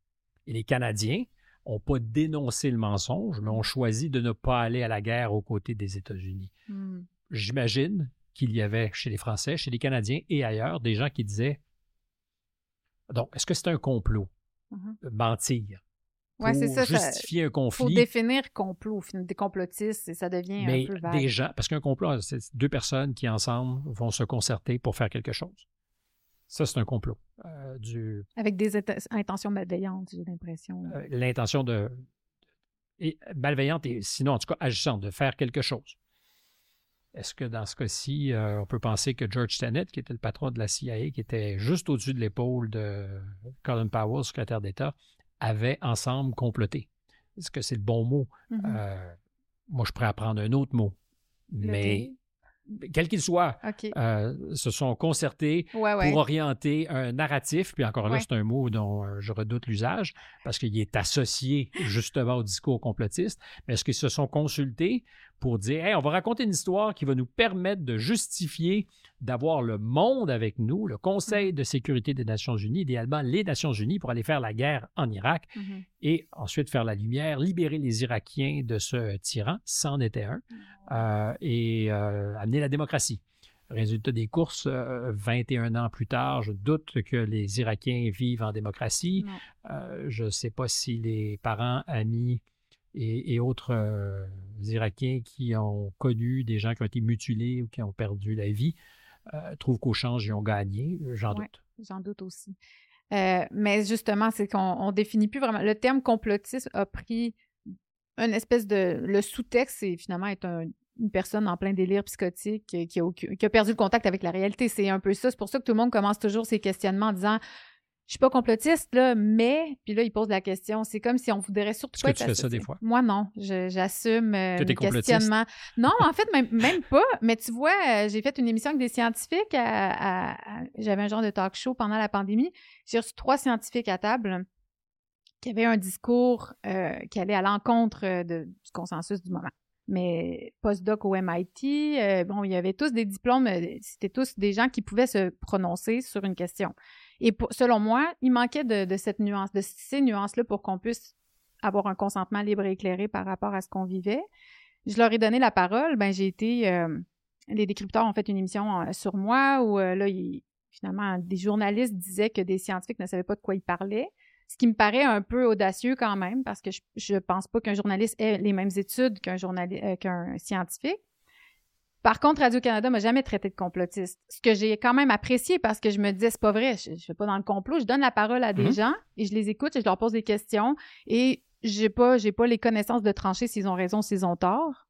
Speaker 1: et les Canadiens n'ont pas dénoncé le mensonge, mais ont choisi de ne pas aller à la guerre aux côtés des États-Unis. Hmm. J'imagine qu'il y avait chez les Français, chez les Canadiens et ailleurs des gens qui disaient donc, est-ce que c'est un complot? Mm-hmm. Mentir.
Speaker 2: Oui, c'est ça.
Speaker 1: Justifier un conflit.
Speaker 2: Pour définir complot, des complotistes, ça devient un peu vague.
Speaker 1: des gens, parce qu'un complot, c'est deux personnes qui ensemble vont se concerter pour faire quelque chose. Ça, c'est un complot. Euh, du...
Speaker 2: Avec des intentions malveillantes, j'ai l'impression.
Speaker 1: Euh, l'intention de. Et malveillante et sinon, en tout cas, agissante, de faire quelque chose. Est-ce que dans ce cas-ci, euh, on peut penser que George Tenet, qui était le patron de la CIA, qui était juste au-dessus de l'épaule de Colin Powell, secrétaire d'État, avaient ensemble comploté? Est-ce que c'est le bon mot? Mm-hmm. Euh, moi, je pourrais apprendre un autre mot. mais quel qu'il soit, euh, se sont concertés pour orienter un narratif. Puis encore là, c'est un mot dont je redoute l'usage parce qu'il est associé justement au discours complotiste. Mais est-ce qu'ils se sont consultés? Pour dire on va raconter une histoire qui va nous permettre de justifier d'avoir le monde avec nous, le Conseil mm-hmm. de sécurité des Nations Unies, idéalement les Nations Unies, pour aller faire la guerre en Irak mm-hmm. et ensuite faire la lumière, libérer les Irakiens de ce tyran, c'en était un, mm. euh, et euh, amener la démocratie. Résultat des courses, 21 euh, ans plus tard, je doute que les Irakiens vivent en démocratie. je ne sais pas si les parents, amis, et, autres euh, Irakiens qui ont connu des gens qui ont été mutilés ou qui ont perdu la vie euh, trouvent qu'au change, ils ont gagné. J'en doute.
Speaker 2: J'en doute aussi. Euh, mais justement, c'est qu'on ne définit plus vraiment. Le terme complotiste a pris une espèce de. Le sous-texte, c'est finalement être une personne en plein délire psychotique qui a, qui a, perdu le contact avec la réalité. C'est un peu ça. C'est pour ça que tout le monde commence toujours ses questionnements en disant je suis pas complotiste, là, mais, puis là, il pose la question, c'est comme si on voudrait surtout
Speaker 1: pas que tu fais ça des fois?
Speaker 2: Moi, non. J'assume euh, mes questionnements. Non, en fait, même, même pas. Mais tu vois, euh, j'ai fait une émission avec des scientifiques. J'avais un genre de talk show pendant la pandémie. J'ai reçu trois scientifiques à table qui avaient un discours euh, qui allait à l'encontre euh, du consensus du moment mais postdoc au MIT. bon, il y avait tous des diplômes, c'était tous des gens qui pouvaient se prononcer sur une question. Et selon moi, il manquait de, cette nuance, de ces nuances-là pour qu'on puisse avoir un consentement libre et éclairé par rapport à ce qu'on vivait. Je leur ai donné la parole. Ben, j'ai été. Euh, les décrypteurs ont fait une émission euh, sur moi où euh, là, finalement, des journalistes disaient que des scientifiques ne savaient pas de quoi ils parlaient. Ce qui me paraît un peu audacieux quand même, parce que je ne pense pas qu'un journaliste ait les mêmes études qu'un qu'un scientifique. Par contre, Radio-Canada m'a jamais traité de complotiste. Ce que j'ai quand même apprécié parce que je me disais, c'est pas vrai, je, ne vais pas dans le complot, je donne la parole à des mhm. gens et je les écoute et je leur pose des questions et j'ai pas, j'ai pas les connaissances de trancher s'ils ont raison, s'ils ont tort,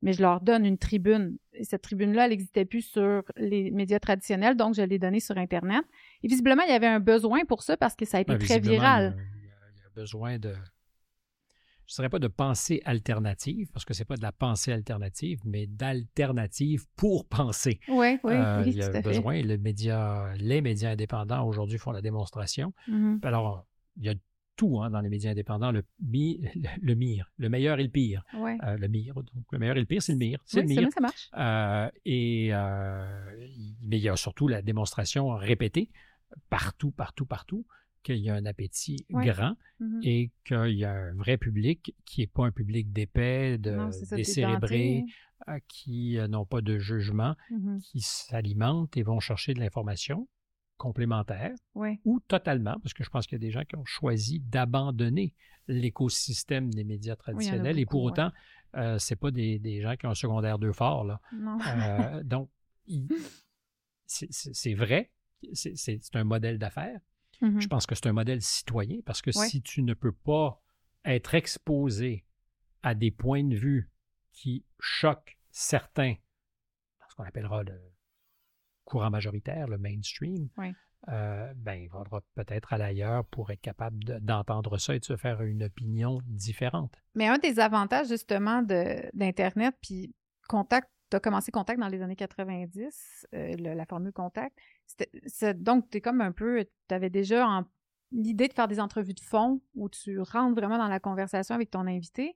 Speaker 2: mais je leur donne une tribune. Et cette tribune-là, elle n'existait plus sur les médias traditionnels, donc je l'ai donnée sur Internet. Et visiblement, il y avait un besoin pour ça parce que ça a été très viral.
Speaker 1: Il y a besoin de je ne dirais pas de pensée alternative, parce que ce n'est pas de la pensée alternative, mais d'alternative pour penser.
Speaker 2: Oui, oui, euh,
Speaker 1: Il y a besoin, les médias indépendants aujourd'hui font la démonstration. Mm-hmm. Alors, il y a tout hein, dans les médias indépendants, le, le, mire, le meilleur et le pire. Euh, le mire, donc le meilleur et le pire, c'est le mire. C'est le mire.
Speaker 2: ça marche.
Speaker 1: Euh, et, mais il y a surtout la démonstration répétée partout, partout, partout qu'il y a un appétit grand mm-hmm. et qu'il y a un vrai public qui n'est pas un public d'épais, de, décérébrés, euh, qui euh, n'ont pas de jugement, mm-hmm. qui s'alimentent et vont chercher de l'information complémentaire ou totalement, parce que je pense qu'il y a des gens qui ont choisi d'abandonner l'écosystème des médias traditionnels et pour autant, euh, ce pas des, gens qui ont un secondaire deux fort. Là. donc, c'est vrai, c'est un modèle d'affaires, je mm-hmm. pense que c'est un modèle citoyen parce que si tu ne peux pas être exposé à des points de vue qui choquent certains, ce qu'on appellera le courant majoritaire, le mainstream, euh, ben, il faudra peut-être aller ailleurs pour être capable d'entendre ça et de se faire une opinion différente.
Speaker 2: Mais un des avantages justement d'Internet, puis contact tu as commencé Contact dans les années 90, euh, la formule Contact. donc, tu es comme un peu, tu avais déjà l'idée de faire des entrevues de fond où tu rentres vraiment dans la conversation avec ton invité.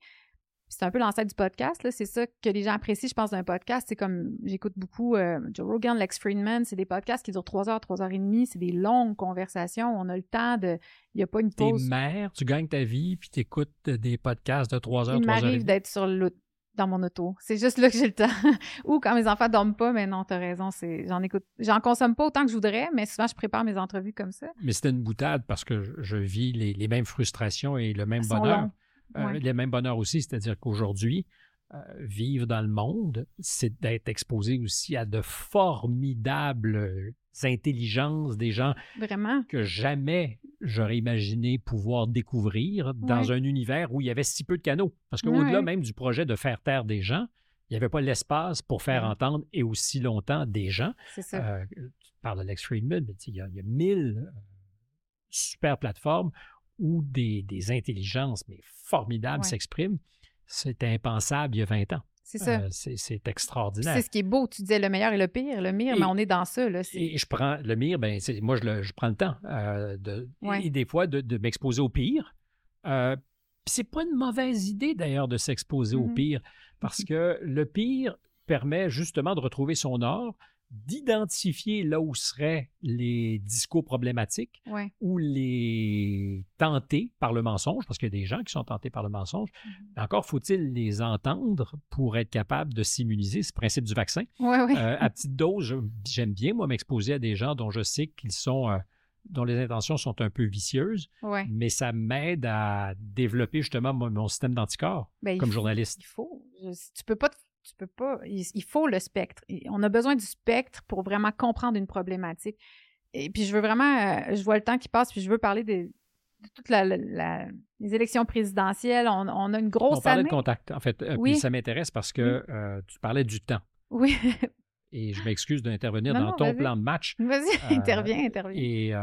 Speaker 2: c'est un peu l'ancêtre du podcast. C'est ça que les gens apprécient, je pense, d'un podcast. C'est comme, j'écoute beaucoup euh, Joe Rogan, Lex Friedman. C'est des podcasts qui durent trois heures, trois heures et demie. C'est des longues conversations. On a le temps de. Il n'y a pas une pause.
Speaker 1: T'es mère, tu gagnes ta vie, puis tu écoutes des podcasts de trois heures,
Speaker 2: Il
Speaker 1: trois heures. Il
Speaker 2: m'arrive d'être sur le dans mon auto. C'est juste là que j'ai le temps. Ou quand mes enfants dorment pas, mais non, t'as raison, c'est j'en écoute. J'en consomme pas autant que je voudrais, mais souvent je prépare mes entrevues comme ça.
Speaker 1: Mais c'était une boutade parce que je, vis les, mêmes frustrations et le même bonheur. Euh, les mêmes bonheurs aussi, c'est-à-dire qu'aujourd'hui, vivre dans le monde, c'est d'être exposé aussi à de formidables intelligences, des gens
Speaker 2: Vraiment?
Speaker 1: que jamais j'aurais imaginé pouvoir découvrir dans un univers où il y avait si peu de canaux. Parce qu'au-delà même du projet de faire taire des gens, il n'y avait pas l'espace pour faire entendre et aussi longtemps des gens.
Speaker 2: C'est ça.
Speaker 1: Euh, tu parles de Lex Friedman, mais il y, a, il y a mille super plateformes où des, intelligences mais formidables s'expriment. C'était impensable il y a 20 ans.
Speaker 2: C'est ça.
Speaker 1: Euh, c'est extraordinaire.
Speaker 2: C'est ce qui est beau. Tu disais le meilleur et le pire. Le mire, mais on est dans ça. Là,
Speaker 1: et je prends le mire, ben, moi, je, le, je, prends le temps euh, de, et des fois de, m'exposer au pire. Euh, c'est pas une mauvaise idée d'ailleurs de s'exposer au mm-hmm. pire parce que le pire permet justement de retrouver son or, d'identifier là où seraient les discours problématiques ou les tenter par le mensonge, parce qu'il y a des gens qui sont tentés par le mensonge. Mm-hmm. Encore faut-il les entendre pour être capable de s'immuniser. Le principe du vaccin.
Speaker 2: Euh,
Speaker 1: à petite dose, j'aime bien, moi, m'exposer à des gens dont je sais qu'ils sont... Euh, dont les intentions sont un peu vicieuses, mais ça m'aide à développer justement mon, système d'anticorps ben, comme journaliste.
Speaker 2: Il faut. tu peux pas te tu peux pas. Il, faut le spectre. On a besoin du spectre pour vraiment comprendre une problématique. Et puis je veux vraiment, euh, je vois le temps qui passe, puis je veux parler de toutes les élections présidentielles. On, a une grosse
Speaker 1: on parlait
Speaker 2: année.
Speaker 1: de contact, en fait. Euh, oui. Puis ça m'intéresse parce que euh, tu parlais du temps.
Speaker 2: Oui.
Speaker 1: et je m'excuse d'intervenir dans ton plan de match.
Speaker 2: Vas-y, interviens, interviens.
Speaker 1: Et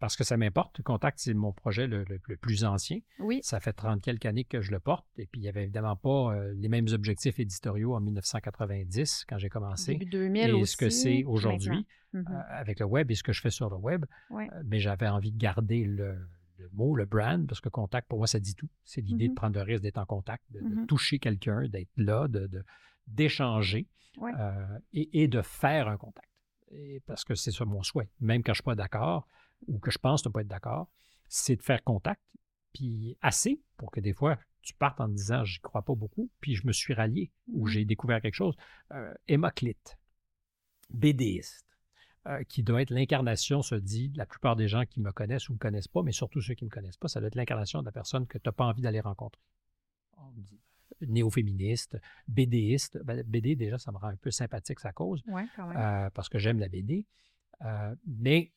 Speaker 1: parce que ça m'importe. Contact, c'est mon projet le, plus ancien.
Speaker 2: Oui.
Speaker 1: Ça fait 30 quelques années que je le porte. Et puis, il n'y avait évidemment pas euh, les mêmes objectifs éditoriaux en 1990 quand j'ai commencé.
Speaker 2: Début 2000
Speaker 1: et
Speaker 2: aussi,
Speaker 1: ce que c'est aujourd'hui
Speaker 2: mm-hmm.
Speaker 1: euh, avec le web et ce que je fais sur le web.
Speaker 2: Euh,
Speaker 1: mais j'avais envie de garder le, mot, le brand, parce que contact, pour moi, ça dit tout. C'est l'idée de mm-hmm. prendre le risque d'être en contact, de,
Speaker 2: mm-hmm.
Speaker 1: toucher quelqu'un, d'être là, d'échanger et, et, de faire un contact. Et parce que c'est ça mon souhait. Même quand je ne suis pas d'accord, ou que je pense ne pas être d'accord, c'est de faire contact, puis assez pour que des fois tu partes en disant j'y crois pas beaucoup, puis je me suis rallié ou mmh j'ai découvert quelque chose. Euh, hémoclite, bédéiste, euh, qui doit être l'incarnation, se dit, la plupart des gens qui me connaissent ou ne me connaissent pas, mais surtout ceux qui ne me connaissent pas, ça doit être l'incarnation de la personne que tu n'as pas envie d'aller rencontrer. On dit néo-féministe, BDiste. Ben, BD, déjà, ça me rend un peu sympathique sa cause.
Speaker 2: Euh,
Speaker 1: parce que j'aime la BD. mais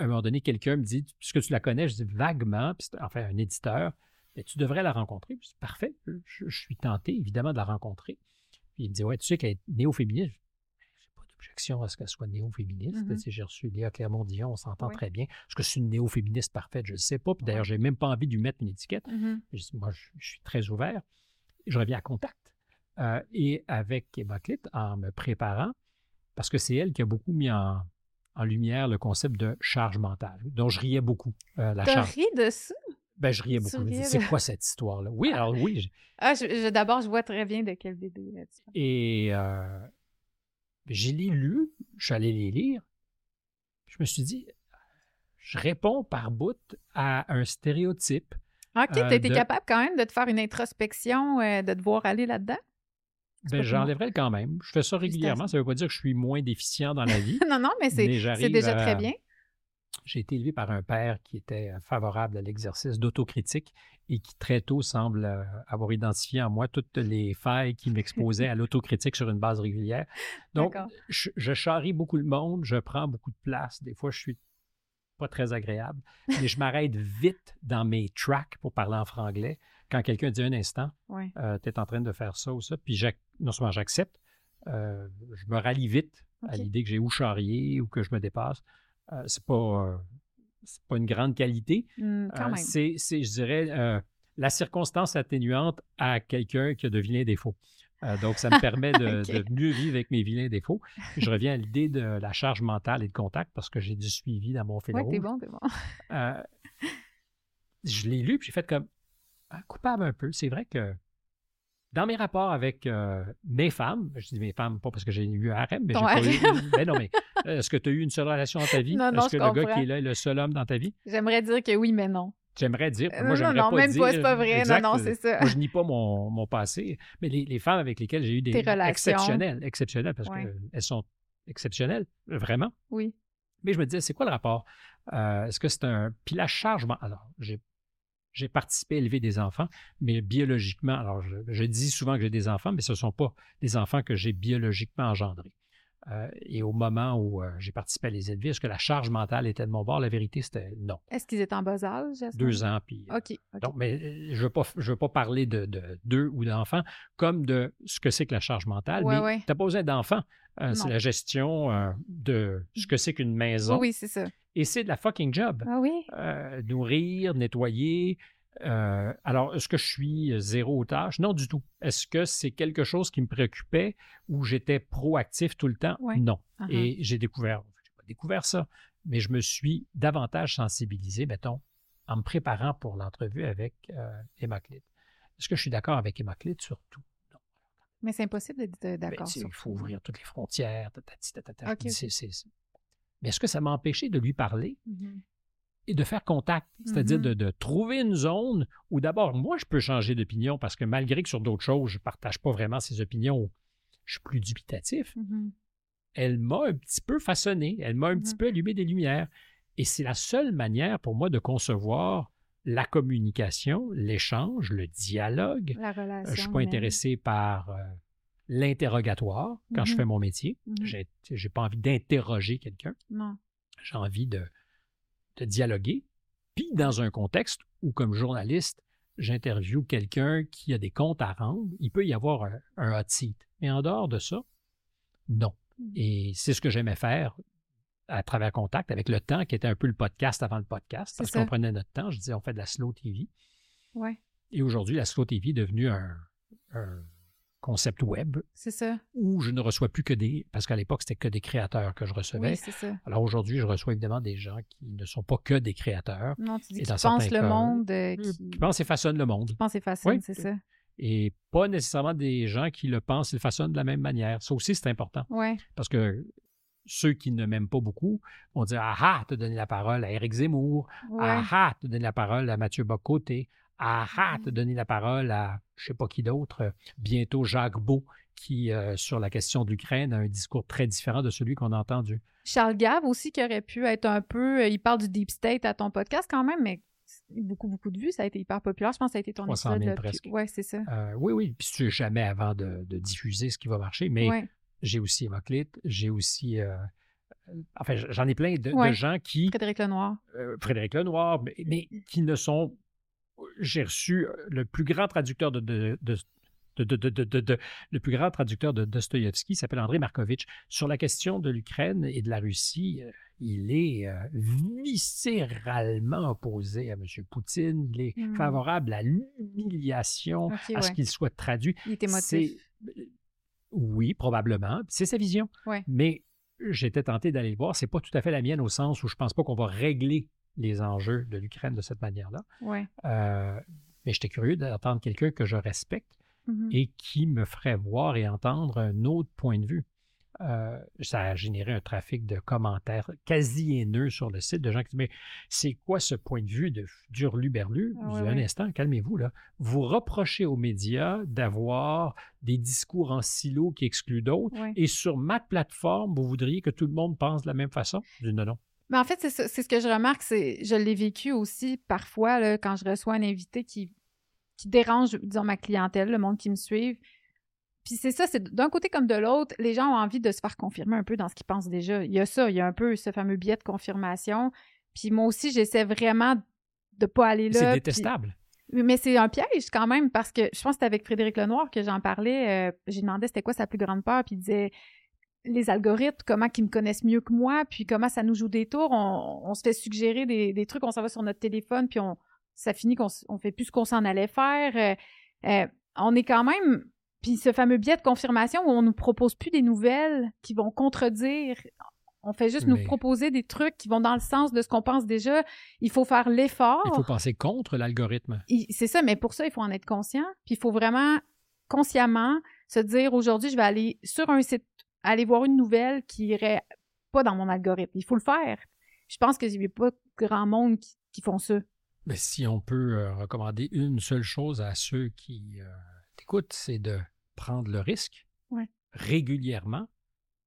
Speaker 1: à un moment donné, quelqu'un me dit, puisque tu la connais, je dis vaguement, puis enfin un éditeur, mais tu devrais la rencontrer. Puis parfait, je, suis tenté évidemment de la rencontrer. Puis il me dit, ouais, tu sais qu'elle est néo-féministe. J'ai pas d'objection à ce qu'elle soit néo-féministe. Mm-hmm. J'ai reçu Léa Clermont-Dion, on s'entend très bien. Est-ce que c'est une néo-féministe parfaite? Je ne sais pas. Puis d'ailleurs, je n'ai même pas envie de lui mettre une étiquette.
Speaker 2: Mm-hmm.
Speaker 1: moi, je, suis très ouvert. Je reviens à contact. Euh, et avec Hémoclite, en me préparant, parce que c'est elle qui a beaucoup mis en, en lumière le concept de charge mentale, dont je riais beaucoup.
Speaker 2: Euh, la charge. ri de ça?
Speaker 1: Ben, je riais beaucoup. C'est quoi cette histoire-là? Oui, alors oui.
Speaker 2: Ah, d'abord, je vois très bien de quel bébé.
Speaker 1: Et euh, j'ai lu, je suis allé les lire. Je me suis dit, je réponds par bout à un stéréotype.
Speaker 2: OK, tu as été capable quand même de te faire une introspection, euh, de te voir aller là-dedans?
Speaker 1: Ben, j'enlèverais quand même. Je fais ça régulièrement. Ça ne veut pas dire que je suis moins déficient dans la vie.
Speaker 2: non, non, mais c'est déjà très bien.
Speaker 1: J'ai été élevé par un père qui était favorable à l'exercice d'autocritique et qui très tôt semble euh, avoir identifié en moi toutes les failles qui m'exposaient à l'autocritique sur une base régulière. Donc, je, je, charrie beaucoup le monde, je prends beaucoup de place. Des fois, je suis pas très agréable, mais je m'arrête vite dans mes tracks pour parler en franglais quand quelqu'un dit un instant,
Speaker 2: euh,
Speaker 1: tu es en train de faire ça ou ça, puis non seulement j'accepte, euh, je me rallie vite à l'idée que j'ai ou charrié ou que je me dépasse. Euh, c'est pas, pas une grande qualité.
Speaker 2: Mmh,
Speaker 1: c'est, je dirais, la circonstance atténuante à quelqu'un qui a de vilains défauts. donc, ça me permet de, mieux vivre avec mes vilains défauts. je reviens à l'idée de la charge mentale et de contact parce que j'ai du suivi dans mon fil
Speaker 2: Oui, t'es bon, t'es bon.
Speaker 1: je l'ai lu, puis j'ai fait comme, coupable un peu. C'est vrai que dans mes rapports avec euh, mes femmes, je dis mes femmes, pas parce que j'ai eu un harem, mais j'ai pas eu.
Speaker 2: harem.
Speaker 1: Ben non, mais euh, est-ce que tu as eu une seule relation dans ta vie?
Speaker 2: Non, non,
Speaker 1: est-ce que le gars qui est là est le seul homme dans ta vie?
Speaker 2: J'aimerais dire que oui, mais non.
Speaker 1: J'aimerais dire.
Speaker 2: Euh,
Speaker 1: Moi,
Speaker 2: non,
Speaker 1: j'aimerais
Speaker 2: non,
Speaker 1: pas
Speaker 2: même
Speaker 1: dire.
Speaker 2: pas, c'est pas vrai.
Speaker 1: Exact.
Speaker 2: Non, non, c'est ça.
Speaker 1: Moi, je nie pas mon, mon passé, mais les, les femmes avec lesquelles j'ai eu des
Speaker 2: relations.
Speaker 1: exceptionnelles, exceptionnelles, parce
Speaker 2: Ouais.
Speaker 1: qu'elles sont exceptionnelles, vraiment.
Speaker 2: Oui.
Speaker 1: Mais je me disais, c'est quoi le rapport? Euh, Est-ce que c'est un. Puis la charge. Alors, j'ai. J'ai participé à élever des enfants, mais biologiquement, alors je, dis souvent que j'ai des enfants, mais ce ne sont pas des enfants que j'ai biologiquement engendrés. Euh, et au moment où euh, j'ai participé à les élever, est-ce que la charge mentale était de mon bord? La vérité, c'était non.
Speaker 2: Est-ce qu'ils étaient en bas âge?
Speaker 1: Deux ans, puis
Speaker 2: OK. ok.
Speaker 1: donc, mais euh, je ne veux, veux pas parler de, de d'eux ou d'enfants comme de ce que c'est que la charge mentale.
Speaker 2: Ouais,
Speaker 1: mais
Speaker 2: ouais.
Speaker 1: tu n'as pas besoin d'enfants. Euh, c'est la gestion euh, de ce que c'est qu'une maison.
Speaker 2: oui, c'est ça.
Speaker 1: Et c'est de la fucking job.
Speaker 2: Ah oui?
Speaker 1: Euh, nourrir, nettoyer. Euh, alors, est-ce que je suis zéro aux tâches? Non, du tout. Est-ce que c'est quelque chose qui me préoccupait ou j'étais proactif tout le temps?
Speaker 2: Ouais.
Speaker 1: Non.
Speaker 2: Uh-huh.
Speaker 1: Et j'ai découvert, j'ai pas découvert ça, mais je me suis davantage sensibilisé, mettons, en me préparant pour l'entrevue avec euh. Est-ce que je suis d'accord avec Emma Clit sur tout? Non.
Speaker 2: Mais c'est impossible d'être euh,
Speaker 1: Ben,
Speaker 2: d'accord. sur
Speaker 1: il faut ouvrir toutes les frontières. Mais est-ce que ça m'a empêché de lui parler
Speaker 2: Mhm.
Speaker 1: Et de faire contact? C'est-à-dire
Speaker 2: Mhm.
Speaker 1: de, de trouver une zone où d'abord, moi, je peux changer d'opinion parce que malgré que sur d'autres choses, je ne partage pas vraiment ses opinions, je suis plus dubitatif.
Speaker 2: Mhm.
Speaker 1: elle m'a un petit peu façonné, elle m'a un petit peu allumé des lumières. Et c'est la seule manière pour moi de concevoir la communication, l'échange, le dialogue.
Speaker 2: La
Speaker 1: Euh,
Speaker 2: relation.
Speaker 1: je ne suis pas intéressé par euh, l'interrogatoire quand je fais mon métier. J'ai j'ai pas envie d'interroger quelqu'un.
Speaker 2: Non.
Speaker 1: J'ai envie de, de dialoguer. Puis dans un contexte où, comme journaliste, j'interviewe quelqu'un qui a des comptes à rendre, il peut y avoir un, un hot seat. Mais en dehors de ça, non. Et c'est ce que j'aimais faire à travers Contact, avec le temps qui était un peu le podcast avant le podcast, parce qu'on prenait notre temps. Je disais, on fait de la slow TV.
Speaker 2: Ouais.
Speaker 1: Et aujourd'hui, la slow TV est devenue un, un concept web
Speaker 2: C'est ça.
Speaker 1: où je ne reçois plus que des... Parce qu'à l'époque, c'était que des créateurs que je recevais.
Speaker 2: Oui, c'est ça.
Speaker 1: Alors aujourd'hui, je reçois évidemment des gens qui ne sont pas que des créateurs,
Speaker 2: Non, tu dis
Speaker 1: Et
Speaker 2: qu'ils
Speaker 1: dans
Speaker 2: pensent le monde, euh, qui,
Speaker 1: qui pensent et façonnent le monde.
Speaker 2: qui pensent et façonnent,
Speaker 1: Oui.
Speaker 2: c'est ça.
Speaker 1: Et pas nécessairement des gens qui le pensent et le façonnent de la même manière. Ça aussi, c'est important.
Speaker 2: Ouais.
Speaker 1: Parce que ceux qui ne m'aiment pas beaucoup vont dire Ah ah, t'as donné la parole à Éric Zemmour.
Speaker 2: Ouais.
Speaker 1: Ah ah, t'as donné la parole à Mathieu Bocoté. Ah ah, t'as donné la parole à je sais pas qui d'autre. euh, Bientôt Jacques Beau, qui, euh, sur la question de l'Ukraine, a un discours très différent de celui qu'on a entendu.
Speaker 2: Charles Gave aussi, qui aurait pu être un peu. euh, Il parle du Deep State à ton podcast quand même, mais beaucoup, beaucoup de vues. Ça a été hyper populaire. Je pense que ça a été ton
Speaker 1: 300 000
Speaker 2: épisode.
Speaker 1: presque.
Speaker 2: Ouais, c'est ça.
Speaker 1: Euh, oui, oui. Puis tu sais jamais avant de, de diffuser ce qui va marcher. Mais
Speaker 2: Ouais.
Speaker 1: j'ai aussi Hémoclite, j'ai aussi. euh, enfin, j'en ai plein de, gens qui.
Speaker 2: Frédéric Lenoir.
Speaker 1: euh, Frédéric Lenoir, mais, mais qui ne sont j'ai reçu euh, le plus grand traducteur de, de, le plus grand traducteur de s'appelle André Markovitch. Sur la question de l'Ukraine et de la Russie, euh, il est euh, viscéralement opposé à M. Poutine. Il est
Speaker 2: hmm.
Speaker 1: favorable à l'humiliation, à ce qu'il soit traduit.
Speaker 2: Il
Speaker 1: est
Speaker 2: émotif.
Speaker 1: Oui, probablement. C'est sa vision. Mais j'étais tenté d'aller le voir. C'est pas tout à fait la mienne au sens où je pense pas qu'on va régler les enjeux de l'Ukraine de cette manière-là.
Speaker 2: Ouais.
Speaker 1: Euh, mais j'étais curieux d'entendre quelqu'un que je respecte
Speaker 2: Mhm.
Speaker 1: et qui me ferait voir et entendre un autre point de vue. Euh, ça a généré un trafic de commentaires quasi haineux sur le site de gens qui disent Mais c'est quoi ce point de vue de d'Urlu-Berlu
Speaker 2: Ah
Speaker 1: Un instant, calmez-vous. là. Vous reprochez aux médias d'avoir des discours en silo qui excluent d'autres. Et sur ma plateforme, vous voudriez que tout le monde pense de la même façon? Je dis non, non.
Speaker 2: Mais en fait, c'est c'est ce que je remarque, c'est je l'ai vécu aussi parfois là, quand je reçois un invité qui, qui dérange, disons, ma clientèle, le monde qui me suit. Puis c'est ça, c'est d'un côté comme de l'autre, les gens ont envie de se faire confirmer un peu dans ce qu'ils pensent déjà. Il y a ça, il y a un peu ce fameux biais de confirmation. Puis moi aussi, j'essaie vraiment de pas aller là.
Speaker 1: C'est
Speaker 2: puis-
Speaker 1: détestable.
Speaker 2: mais c'est un piège quand même parce que je pense que c'était avec Frédéric Lenoir que j'en parlais. euh, J'ai demandé c'était quoi sa plus grande peur, puis il disait les algorithmes, comment qu'ils me connaissent mieux que moi, puis comment ça nous joue des tours. On, on se fait suggérer des, des trucs, on s'en va sur notre téléphone, puis on, ça finit qu'on on fait plus ce qu'on s'en allait faire. Euh, euh, on est quand même. Puis ce fameux biais de confirmation où on nous propose plus des nouvelles qui vont contredire. On fait juste nous proposer des trucs qui vont dans le sens de ce qu'on pense déjà. Il faut faire l'effort.
Speaker 1: Il faut penser contre l'algorithme.
Speaker 2: C'est ça, mais pour ça, il faut en être conscient. Puis il faut vraiment consciemment se dire aujourd'hui, je vais aller sur un site, aller voir une nouvelle qui irait pas dans mon algorithme. Il faut le faire. Je pense qu'il n'y a pas grand monde qui, font ça.
Speaker 1: Mais si on peut euh, recommander une seule chose à ceux qui euh, t'écoutent, c'est de prendre le risque régulièrement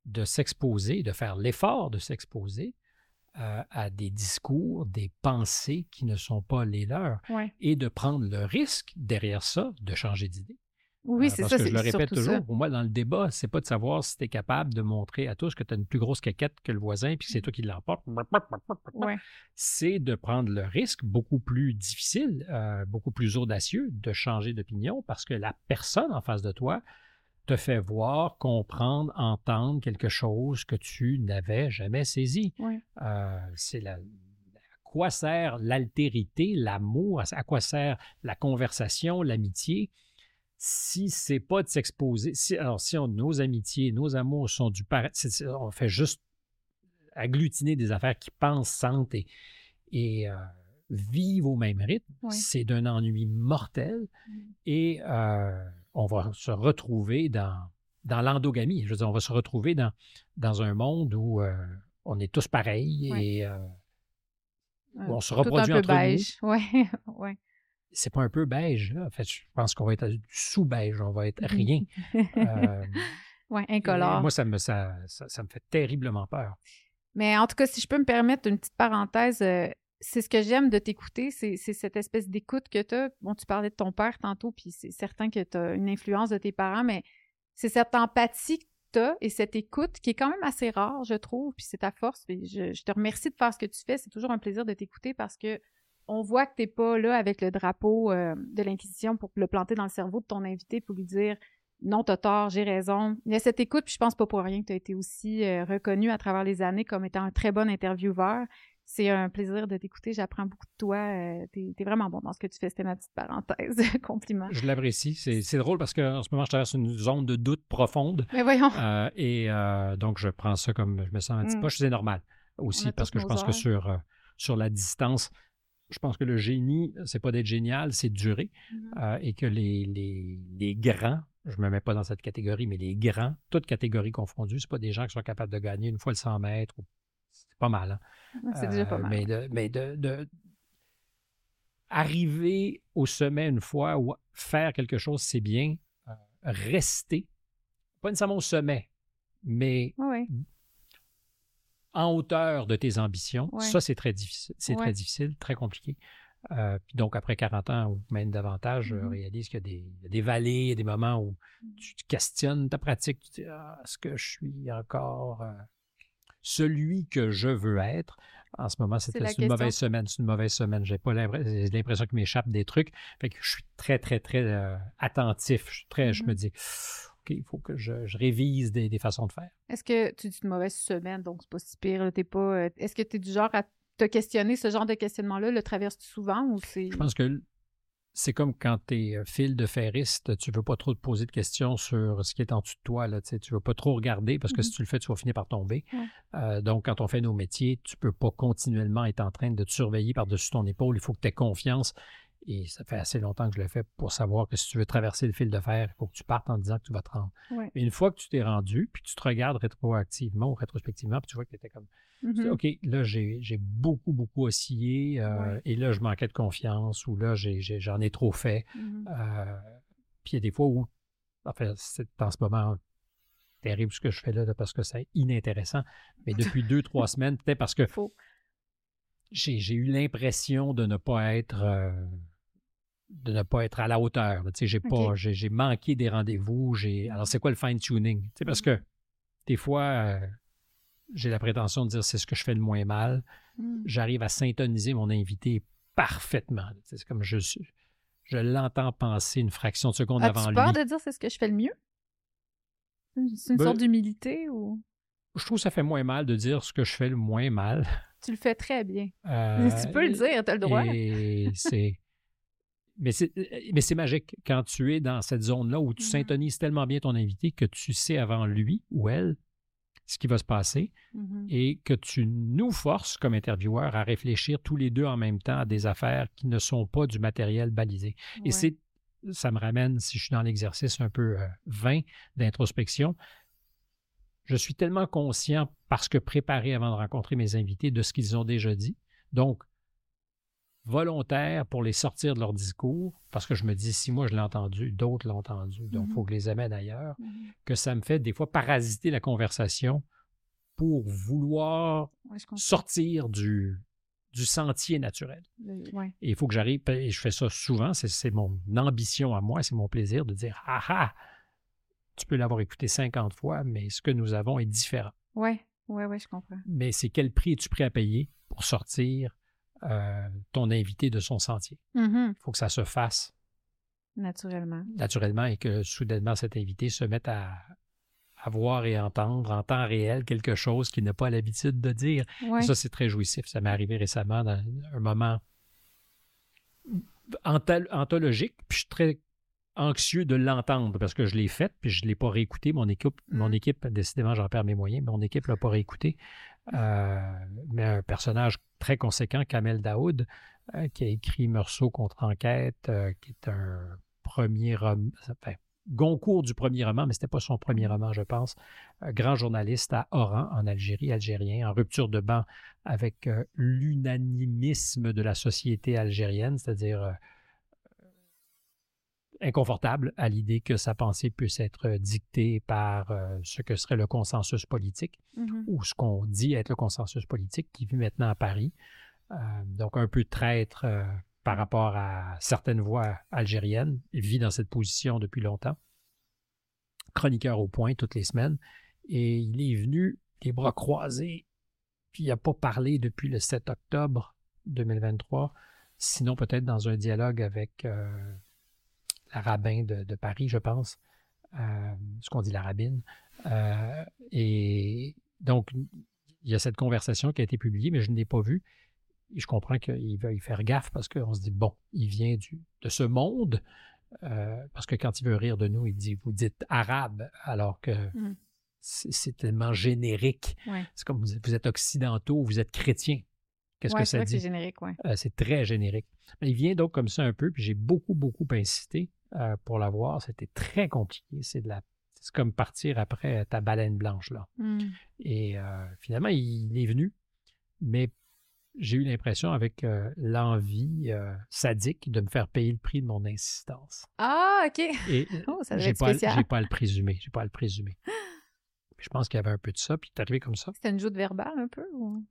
Speaker 1: de s'exposer, de faire l'effort de s'exposer euh, à des discours, des pensées qui ne sont pas les leurs, et de prendre le risque derrière ça de changer d'idée.
Speaker 2: Oui, euh, c'est ça.
Speaker 1: Que je le répète toujours, pour moi, dans le débat, c'est pas de savoir si tu es capable de montrer à tous que tu as une plus grosse caquette que le voisin puis que c'est toi qui l'emporte. C'est de prendre le risque beaucoup plus difficile, euh, beaucoup plus audacieux de changer d'opinion parce que la personne en face de toi te fait voir, comprendre, entendre quelque chose que tu n'avais jamais saisi. Euh, c'est la, à quoi sert l'altérité, l'amour, à quoi sert la conversation, l'amitié? Si c'est pas de s'exposer, si, alors si nos amitiés, nos amours sont du pareil, on fait juste agglutiner des affaires qui pensent, sentent et, euh, vivent au même rythme, c'est d'un ennui mortel mmh. et euh, on va se retrouver dans, dans l'endogamie. Je veux dire, on va se retrouver dans, dans un monde où euh, on est tous pareils et où on se reproduit entre beige.
Speaker 2: nous. Ouais,
Speaker 1: c'est pas un peu beige. En fait, je pense qu'on va être sous-beige, on va être rien.
Speaker 2: euh, oui, incolore.
Speaker 1: Moi, ça me, ça, ça, me fait terriblement peur.
Speaker 2: Mais en tout cas, si je peux me permettre une petite parenthèse, euh, c'est ce que j'aime de t'écouter, c'est cette espèce d'écoute que tu as. Bon, tu parlais de ton père tantôt, puis c'est certain que tu as une influence de tes parents, mais c'est cette empathie que tu as et cette écoute qui est quand même assez rare, je trouve, puis c'est ta force. je, je, te remercie de faire ce que tu fais. C'est toujours un plaisir de t'écouter parce que on voit que tu n'es pas là avec le drapeau euh, de l'Inquisition pour le planter dans le cerveau de ton invité pour lui dire non, t'as tort, j'ai raison. Il y a cette écoute, puis je pense pas pour rien que tu as été aussi euh, reconnu à travers les années comme étant un très bon intervieweur. C'est un plaisir de t'écouter. J'apprends beaucoup de toi. Euh, tu es, vraiment bon dans ce que tu fais. C'était ma petite parenthèse. Compliment.
Speaker 1: Je l'apprécie. C'est drôle parce qu'en ce moment, je traverse une zone de doute profonde.
Speaker 2: Mais voyons.
Speaker 1: et donc, je prends ça comme je me sens un petit peu. C'est normal aussi parce que je pense que sur, sur la distance, je pense que le génie, c'est pas d'être génial, c'est de durer. Mm-hmm. Euh, et que les, les, grands, je ne me mets pas dans cette catégorie, mais les grands, toutes catégories confondues, ce pas des gens qui sont capables de gagner une fois le 100 mètres. C'est pas mal.
Speaker 2: Hein. C'est déjà pas euh, mal.
Speaker 1: Mais, de, mais de, arriver au sommet une fois ou faire quelque chose, c'est bien. Euh, rester, pas nécessairement au sommet, mais en hauteur de tes ambitions. Ça, c'est très difficile. C'est très difficile, très compliqué. Euh, puis donc, après 40 ans ou même davantage, je mm-hmm. réalise qu'il y, a des vallées, il y a des moments où tu questionnes ta pratique. Tu te dis, ah, est-ce que je suis encore euh, celui que je veux être? En ce moment, c'est une mauvaise semaine. C'est une mauvaise semaine. J'ai pas l'impression qu'il m'échappe des trucs. Fait que je suis très, très, très euh, attentif. Je, très, je me mm-hmm. Il faut que je, révise des, façons de faire.
Speaker 2: Est-ce que tu dis une mauvaise semaine, donc c'est pas si pire, t'es pas. Euh, est-ce que tu es du genre à te questionner, ce genre de questionnement-là, le traverses-tu souvent ou c'est.
Speaker 1: Je pense que c'est comme quand tu es euh, fil de ferriste, tu veux pas trop te poser de questions sur ce qui est en dessous de toi. Là, tu veux pas trop regarder parce que si mm-hmm. tu le fais, tu vas finir par tomber. Euh, donc, quand on fait nos métiers, tu peux pas continuellement être en train de te surveiller par-dessus ton épaule. Il faut que tu aies confiance et ça fait assez longtemps que je le fais pour savoir que si tu veux traverser le fil de fer, il faut que tu partes en disant que tu vas te rendre. Mais une fois que tu t'es rendu, puis tu te regardes rétroactivement ou rétrospectivement, puis tu vois que tu étais comme mm-hmm. OK, là, j'ai beaucoup, beaucoup oscillé, euh, et là, je manquais de confiance, ou là, j'en ai, trop fait. Mm-hmm. Euh, puis il y a des fois où, enfin, c'est en ce moment terrible ce que je fais là, parce que c'est inintéressant, mais depuis deux, trois semaines, peut-être parce que j'ai eu l'impression de ne pas être. Euh, de ne pas être à la hauteur. J'ai manqué des rendez-vous. Alors, c'est quoi le fine-tuning? Parce mm. que des fois, euh, j'ai la prétention de dire c'est ce que je fais le moins mal. Mm. J'arrive à syntoniser mon invité parfaitement. C'est comme je, je l'entends penser une fraction de seconde avant lui.
Speaker 2: Tu peur de dire c'est ce que je fais le mieux? C'est une ben sorte d'humilité ou?
Speaker 1: Je trouve que ça fait moins mal de dire ce que je fais le moins mal.
Speaker 2: Tu le fais très bien. Euh, tu peux le dire, tu as le droit.
Speaker 1: c'est mais c'est magique quand tu es dans cette zone-là où tu mm-hmm. syntonises tellement bien ton invité que tu sais avant lui ou elle ce qui va se passer mm-hmm. et que tu nous forces comme intervieweurs à réfléchir tous les deux en même temps à des affaires qui ne sont pas du matériel balisé. Et c'est ça me ramène, si je suis dans l'exercice un peu euh, vain d'introspection, je suis tellement conscient parce que préparé avant de rencontrer mes invités de ce qu'ils ont déjà dit. Donc, volontaire pour les sortir de leur discours, parce que je me dis, si moi je l'ai entendu, d'autres l'ont entendu, donc il
Speaker 2: Mhm.
Speaker 1: faut que je les amène ailleurs,
Speaker 2: Mhm.
Speaker 1: que ça me fait des fois parasiter la conversation pour vouloir
Speaker 2: Ouais,
Speaker 1: sortir du, du sentier naturel.
Speaker 2: Ouais.
Speaker 1: Et il faut que j'arrive, et je fais ça souvent, c'est- mon ambition à moi, c'est mon plaisir de dire, ah ah, tu peux l'avoir écouté 50 fois, mais ce que nous avons est différent.
Speaker 2: Ouais, ouais, ouais, je comprends.
Speaker 1: Mais c'est quel prix es-tu prêt à payer pour sortir euh, ton invité de son sentier? Il faut que ça se fasse
Speaker 2: Naturellement.
Speaker 1: naturellement et que soudainement cet invité se mette à, à voir et entendre en temps réel quelque chose qu'il n'a pas l'habitude de dire.
Speaker 2: Ouais.
Speaker 1: Ça, c'est très jouissif. Ça m'est arrivé récemment dans un moment anthol- anthologique, puis je suis très anxieux de l'entendre parce que je l'ai fait, puis je ne l'ai pas réécouté. Mon équipe, mon
Speaker 2: Mm.
Speaker 1: équipe décidément, j'en perds mes moyens, mon équipe ne l'a pas réécouté. Euh, mais un personnage très conséquent, Kamel Daoud, euh, qui a écrit Meursault contre enquête, euh, qui est un premier roman, enfin, Goncourt du premier roman, mais ce n'était pas son premier roman, je pense. Grand journaliste à Oran, en Algérie, algérien, en rupture de banc avec l'unanimisme de la société algérienne, c'est-à-dire inconfortable à l'idée que sa pensée puisse être dictée par euh, ce que serait le consensus politique
Speaker 2: Mhm.
Speaker 1: ou ce qu'on dit être le consensus politique, qui vit maintenant à Paris. Euh, donc un peu traître euh, par rapport à certaines voix algériennes. Il vit dans cette position depuis longtemps. Chroniqueur au point toutes les semaines. Et il est venu les bras croisés, puis il n'a pas parlé depuis le 7 octobre 2023, sinon peut-être dans un dialogue avec la rabbin de, de Paris, je pense, euh, ce qu'on dit la rabbine. Euh, et donc, il y a cette conversation qui a été publiée, mais je ne l'ai pas vue. Et je comprends qu'il veuille faire gaffe parce qu'on se dit, bon, il vient du, de ce monde, euh, parce que quand il veut rire de nous, il dit, vous dites arabe, alors que
Speaker 2: Mm.
Speaker 1: c'est tellement générique.
Speaker 2: Ouais.
Speaker 1: C'est comme vous êtes occidentaux, vous êtes chrétiens. Qu'est-ce
Speaker 2: Ouais,
Speaker 1: que ça
Speaker 2: vrai que c'est
Speaker 1: dit?
Speaker 2: générique, ouais.
Speaker 1: Euh, c'est très générique. Il vient donc comme ça un peu, puis j'ai beaucoup, beaucoup incité euh, pour l'avoir. C'était très compliqué. C'est de la. C'est comme partir après ta baleine blanche, là.
Speaker 2: Mm.
Speaker 1: Et euh, finalement, il est venu, mais j'ai eu l'impression, avec euh, l'envie euh, sadique, de me faire payer le prix de mon insistance.
Speaker 2: Ah, OK.
Speaker 1: Et
Speaker 2: Oh, ça
Speaker 1: j'ai pas, j'ai pas à le présumer. J'ai pas à le présumer. Je pense qu'il y avait un peu de ça, puis est arrivé comme ça.
Speaker 2: C'était une joute verbale un peu? Ou...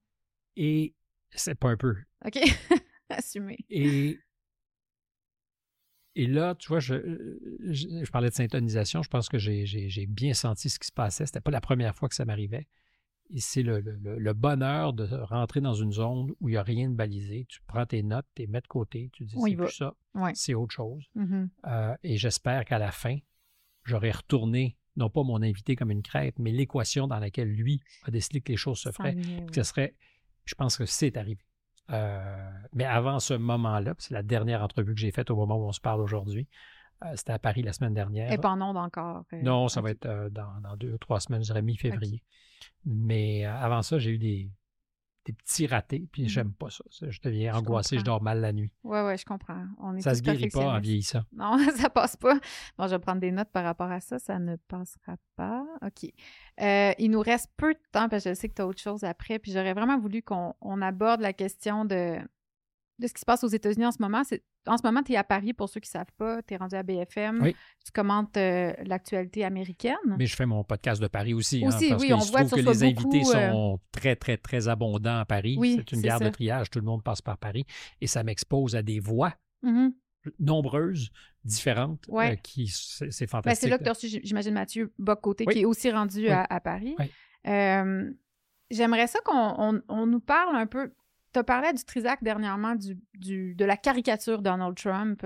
Speaker 1: Et c'est pas un peu.
Speaker 2: OK. Assumé.
Speaker 1: Et, et là, tu vois, je, je, je parlais de syntonisation. Je pense que j'ai- bien senti ce qui se passait. C'était pas la première fois que ça m'arrivait. Et c'est le, le- bonheur de rentrer dans une zone où il n'y a rien de balisé. Tu prends tes notes, tu les mets de côté, tu dis c'est plus ça,
Speaker 2: Ouais.
Speaker 1: c'est autre chose.
Speaker 2: Mhm.
Speaker 1: Euh, et j'espère qu'à la fin, j'aurai retourné, non pas mon invité comme une crêpe, mais l'équation dans laquelle lui a décidé que les choses se feraient. Puis ce serait, je pense que c'est arrivé. Euh, mais avant ce moment-là, c'est la dernière entrevue que j'ai faite au moment où on se parle aujourd'hui, euh, c'était à Paris la semaine dernière.
Speaker 2: Et pas en onde encore. euh,
Speaker 1: non, ça va être dans, dans deux ou trois semaines, je dirais mi-février. Mais avant ça, j'ai eu des, des petits ratés, puis
Speaker 2: Mhm.
Speaker 1: j'aime pas ça. Ça, Je deviens
Speaker 2: Je
Speaker 1: angoissé, je dors mal la nuit.
Speaker 2: Ouais, ouais, je comprends. On est
Speaker 1: Ça se guérit pas en vieillissant.
Speaker 2: Non, ça passe pas. Bon, je vais prendre des notes par rapport à ça. Ça ne passera pas. OK. Euh, il nous reste peu de temps parce que je sais que tu as autre chose après. Puis j'aurais vraiment voulu qu'on on aborde la question de, de ce qui se passe aux États-Unis en ce moment. C'est- En ce moment, tu es à Paris, pour ceux qui ne savent pas. Tu es rendu à BFM.
Speaker 1: Oui.
Speaker 2: Tu commentes euh, l'actualité américaine.
Speaker 1: Mais je fais mon podcast de Paris aussi. hein, parce
Speaker 2: oui,
Speaker 1: qu'il
Speaker 2: on
Speaker 1: se
Speaker 2: voit
Speaker 1: trouve
Speaker 2: que
Speaker 1: que les invités
Speaker 2: beaucoup, euh,
Speaker 1: sont très, très, très abondants à Paris.
Speaker 2: Oui,
Speaker 1: c'est une gare de triage. Tout le monde passe par Paris. Et ça m'expose à des voix
Speaker 2: Mhm.
Speaker 1: nombreuses, différentes,
Speaker 2: Ouais.
Speaker 1: euh, qui c'est c'est
Speaker 2: Ben,
Speaker 1: fantastique.
Speaker 2: c'est là que tu as reçu, j'imagine, Mathieu Bocoté,
Speaker 1: Oui.
Speaker 2: qui est aussi rendu
Speaker 1: Oui.
Speaker 2: à, à Paris.
Speaker 1: Oui.
Speaker 2: Euh, J'aimerais ça qu'on on- on nous parle un peu. Tu as parlé du Trisac dernièrement, du, du- de la caricature Donald Trump.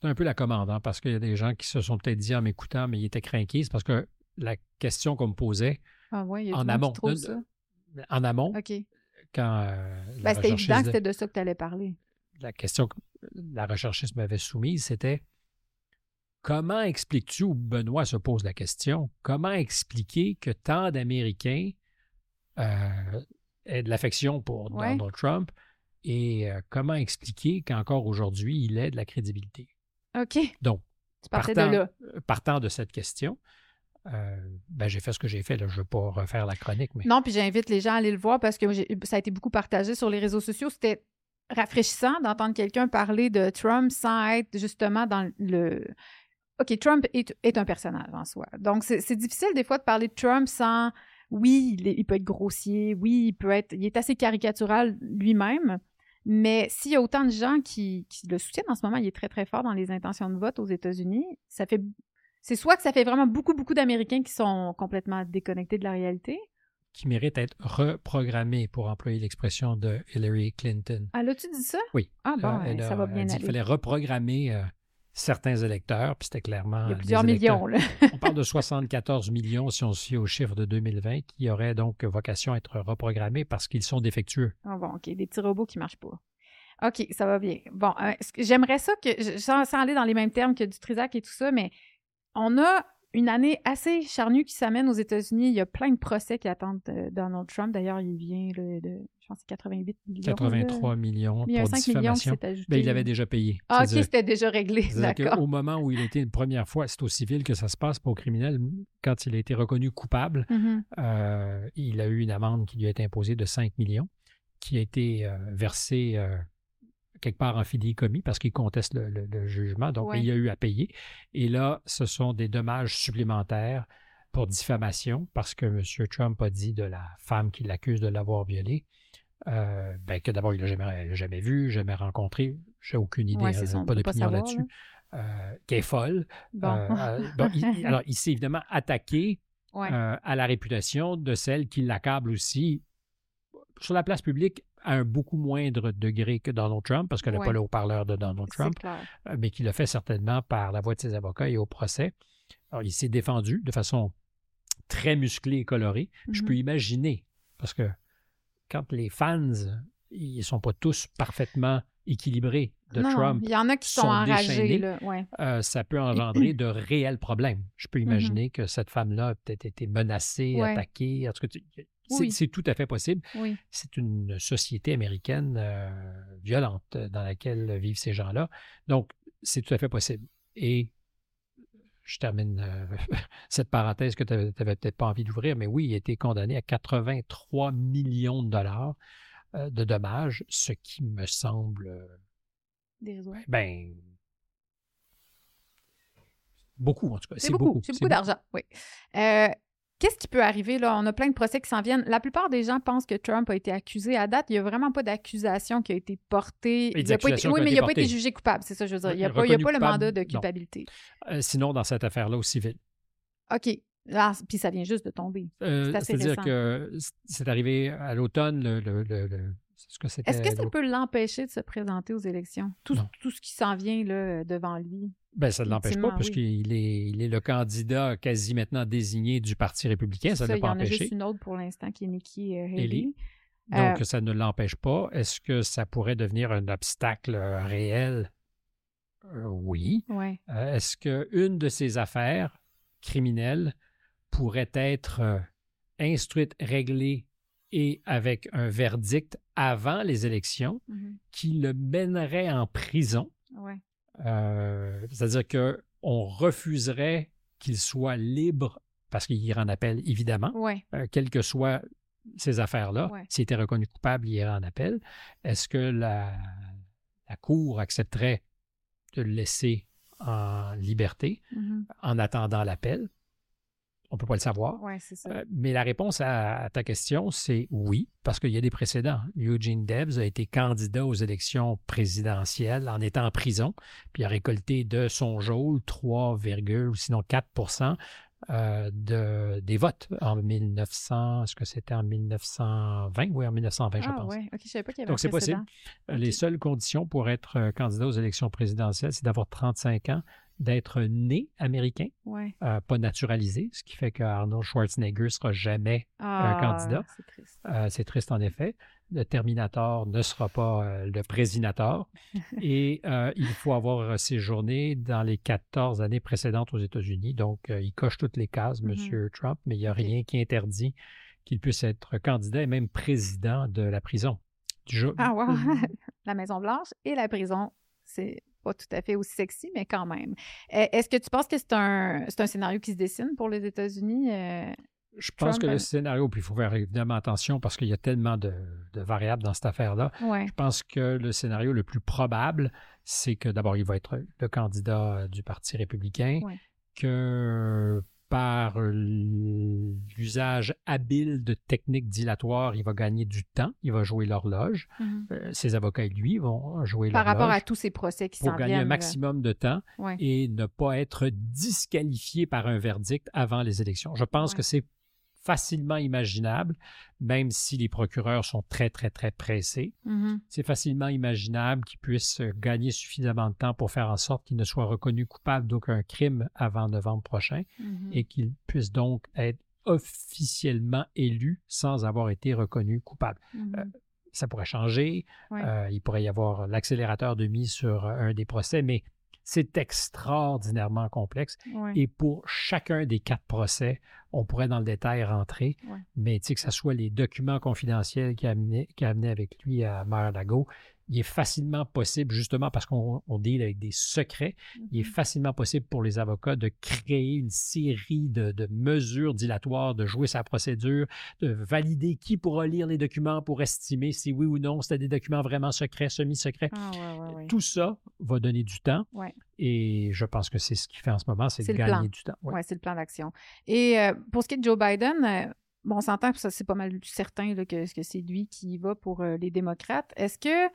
Speaker 1: C'est un peu la commande, hein, parce qu'il y a des gens qui se sont peut-être dit en m'écoutant, mais ils étaient craqués. C'est parce que la question qu'on me posait
Speaker 2: Ah ouais, il y a
Speaker 1: En amont.
Speaker 2: qui trouve ça.
Speaker 1: en amont,
Speaker 2: OK.
Speaker 1: quand euh,
Speaker 2: Ben, c'était évident que c'était de ça que tu allais parler.
Speaker 1: la question que la recherchiste m'avait soumise, c'était comment expliques-tu, ou Benoît se pose la question, comment expliquer que tant d'Américains euh, de l'affection pour
Speaker 2: Ouais.
Speaker 1: Donald Trump et euh, comment expliquer qu'encore aujourd'hui, il ait de la crédibilité?
Speaker 2: OK.
Speaker 1: Donc, partant,
Speaker 2: de là.
Speaker 1: Partant de cette question, ben, j'ai fait ce que j'ai fait. Là. Je ne veux pas refaire la chronique. Mais...
Speaker 2: Non, puis j'invite les gens à aller le voir parce que ça a été beaucoup partagé sur les réseaux sociaux. C'était rafraîchissant d'entendre quelqu'un parler de Trump sans être justement dans le. OK, Trump est, un personnage en soi. Donc, c'est difficile des fois de parler de Trump sans. Oui, il, peut être grossier. Oui, il peut être. Il est assez caricatural lui-même. Mais s'il y a autant de gens qui, qui, le soutiennent en ce moment, il est très, très fort dans les intentions de vote aux États-Unis, ça fait. C'est soit que ça fait vraiment beaucoup, beaucoup d'Américains qui sont complètement déconnectés de la réalité,
Speaker 1: qui mérite d'être reprogrammé, pour employer l'expression de Hillary Clinton.
Speaker 2: Ah, là, tu dit ça?
Speaker 1: Oui.
Speaker 2: Ah, bon, ben, ça va bien
Speaker 1: aller. Il fallait reprogrammer euh, certains électeurs, puis c'était clairement.
Speaker 2: Il y a plusieurs millions, là.
Speaker 1: on parle de 74 millions, si on se fie aux chiffres de 2020, qui auraient donc vocation à être reprogrammés parce qu'ils sont défectueux.
Speaker 2: Ah, bon, OK. Des petits robots qui ne marchent pas. OK, ça va bien. Bon, euh, j'aimerais ça que, sans, sans, aller dans les mêmes termes que du Trisac et tout ça, mais on a une année assez charnue qui s'amène aux États-Unis. Il y a plein de procès qui attendent euh, Donald Trump. D'ailleurs, il vient de, je pense, 88 millions.
Speaker 1: 83 millions pour diffamation. Millions ben, il avait déjà payé.
Speaker 2: Ah, OK, c'était déjà réglé. D'accord.
Speaker 1: Au moment où il était une première fois, c'est au civil que ça se passe, pas au criminel. Quand il a été reconnu coupable, mm-hmm. euh, il a eu une amende qui lui a été imposée de 5 millions, qui a été euh, versée quelque part en commis parce qu'il conteste le, jugement. Donc, il y a eu à payer. Et là, ce sont des dommages supplémentaires pour diffamation parce que M. Trump a dit de la femme qui l'accuse de l'avoir violée euh, ben, que d'abord, il ne l'a jamais, jamais vu, jamais rencontré. J'ai aucune idée, euh, pas d'opinion là-dessus. Euh, qui est folle. alors, il s'est évidemment attaqué à la réputation de celle qui l'accable aussi sur la place publique à un beaucoup moindre degré que Donald Trump, parce qu'elle n'a pas le haut-parleur de Donald Trump, euh, mais qui l'a fait certainement par la voix de ses avocats et au procès. Alors, il s'est défendu de façon très musclée et colorée. Je peux mm-hmm. imaginer, parce que quand les fans, ils ne sont pas tous parfaitement équilibrés de Trump.
Speaker 2: Il y en a qui sont, enragés. Là,
Speaker 1: euh, ça peut engendrer de réels problèmes. Je peux mm-hmm. imaginer que cette femme-là a peut-être été menacée, attaquée. En tout cas, c'est tout à fait possible. C'est une société américaine euh, violente euh, dans laquelle vivent ces gens-là. Donc, c'est tout à fait possible. Et je termine euh, cette parenthèse que tu n'avais peut-être pas envie d'ouvrir, mais oui, il a été condamné à 83 millions de dollars de dommages, ce qui me semble. Ben, beaucoup, en tout cas.
Speaker 2: C'est beaucoup. C'est beaucoup, d'argent, oui. Qu'est-ce qui peut arriver là? On a plein de procès qui s'en viennent. La plupart des gens pensent que Trump a été accusé à date. Il n'y a vraiment pas d'accusation qui a été portée.
Speaker 1: oui,
Speaker 2: mais il n'a pas été jugé coupable, c'est ça je veux dire. Il n'y a, pas, le mandat de culpabilité.
Speaker 1: Euh, sinon, dans cette affaire-là, au civil.
Speaker 2: OK. Ah, puis ça vient juste de tomber.
Speaker 1: Euh, c'est-à-dire que c'est arrivé à l'automne, le,
Speaker 2: est-ce que ça peut l'empêcher de se présenter aux élections? Tout, tout ce qui s'en vient là, devant lui?
Speaker 1: Ben, ça ne l'empêche pas, puisqu'il est, il est le candidat quasi maintenant désigné du Parti républicain. Ça ne l'a pas empêché. Il y en a juste
Speaker 2: une autre pour l'instant qui est Nikki euh, Haley.
Speaker 1: Donc, euh, ça ne l'empêche pas. Est-ce que ça pourrait devenir un obstacle euh, réel? oui.
Speaker 2: Ouais.
Speaker 1: Est-ce qu'une de ces affaires criminelles pourrait être instruite, réglée et avec un verdict avant les élections mm-hmm. qui le mènerait en prison?
Speaker 2: Ouais.
Speaker 1: Euh, c'est-à-dire qu'on refuserait qu'il soit libre parce qu'il ira en appel, évidemment, euh, quelles que soient ces affaires-là. S'il était reconnu coupable, il ira en appel. Est-ce que la, Cour accepterait de le laisser en liberté mm-hmm. en attendant l'appel? On ne peut pas le savoir.
Speaker 2: Euh,
Speaker 1: mais la réponse à, ta question, c'est oui, parce qu'il y a des précédents. Eugene Debs a été candidat aux élections présidentielles en étant en prison, puis a récolté de son geôle 3, ou sinon 4 euh, de, des votes en 1900, est-ce que c'était en 1920? Oui, en 1920, je
Speaker 2: ah,
Speaker 1: pense.
Speaker 2: Ouais. je savais pas qu'il y avait
Speaker 1: Donc, c'est possible. Les seules conditions pour être euh, candidat aux élections présidentielles, c'est d'avoir 35 ans, d'être né américain,
Speaker 2: euh,
Speaker 1: pas naturalisé, ce qui fait qu'Arnold Schwarzenegger ne sera jamais un
Speaker 2: ah,
Speaker 1: candidat.
Speaker 2: C'est triste.
Speaker 1: Euh, c'est triste en effet. Le Terminator ne sera pas euh, le Présinator. Et il faut avoir séjourné dans les 14 années précédentes aux États-Unis. Donc, il coche toutes les cases, M. Mm-hmm. Trump, mais il n'y a rien qui interdit qu'il puisse être candidat et même président de la prison.
Speaker 2: Du jour. Ah, wow. la Maison-Blanche et la prison, c'est pas tout à fait aussi sexy, mais quand même. Est-ce que tu penses que c'est un, un scénario qui se dessine pour les États-Unis? Euh,
Speaker 1: je pense que le scénario, puis il faut faire évidemment attention parce qu'il y a tellement de, variables dans cette affaire-là. Je pense que le scénario le plus probable, c'est que d'abord, il va être le candidat du Parti républicain, que par l'usage habile de techniques dilatoires, il va gagner du temps, il va jouer l'horloge. Mm-hmm. Euh, ses avocats et lui vont jouer l'horloge.
Speaker 2: Par rapport à tous ces procès qui s'en
Speaker 1: Pour gagner un maximum de temps et ne pas être disqualifié par un verdict avant les élections. Je pense que c'est facilement imaginable, même si les procureurs sont très, très, très pressés. Mm-hmm. C'est facilement imaginable qu'ils puissent gagner suffisamment de temps pour faire en sorte qu'il ne soit reconnu coupable d'aucun crime avant novembre prochain mm-hmm. et qu'il puisse donc être officiellement élu sans avoir été reconnu coupable. Mm-hmm. Euh, ça pourrait changer. Euh, il pourrait y avoir l'accélérateur de mise sur un des procès, mais c'est extraordinairement complexe. Et pour chacun des quatre procès, on pourrait dans le détail rentrer, mais que ce soit les documents confidentiels qu'il a amené, avec lui à Mar-a-Lago, il est facilement possible, justement parce qu'on deal avec des secrets, il est mm-hmm. facilement possible pour les avocats de créer une série de, mesures dilatoires, de jouer sa procédure, de valider qui pourra lire les documents pour estimer si oui ou non c'était des documents vraiment secrets, semi-secrets. Ah, Tout ça va donner du temps. Et je pense que c'est ce qu'il fait en ce moment, c'est de gagner du temps.
Speaker 2: Oui, c'est le plan d'action. Et euh, pour ce qui est de Joe Biden, euh, bon, on s'entend que ça, c'est pas mal certain que, que c'est lui qui y va pour euh, les démocrates. Est-ce que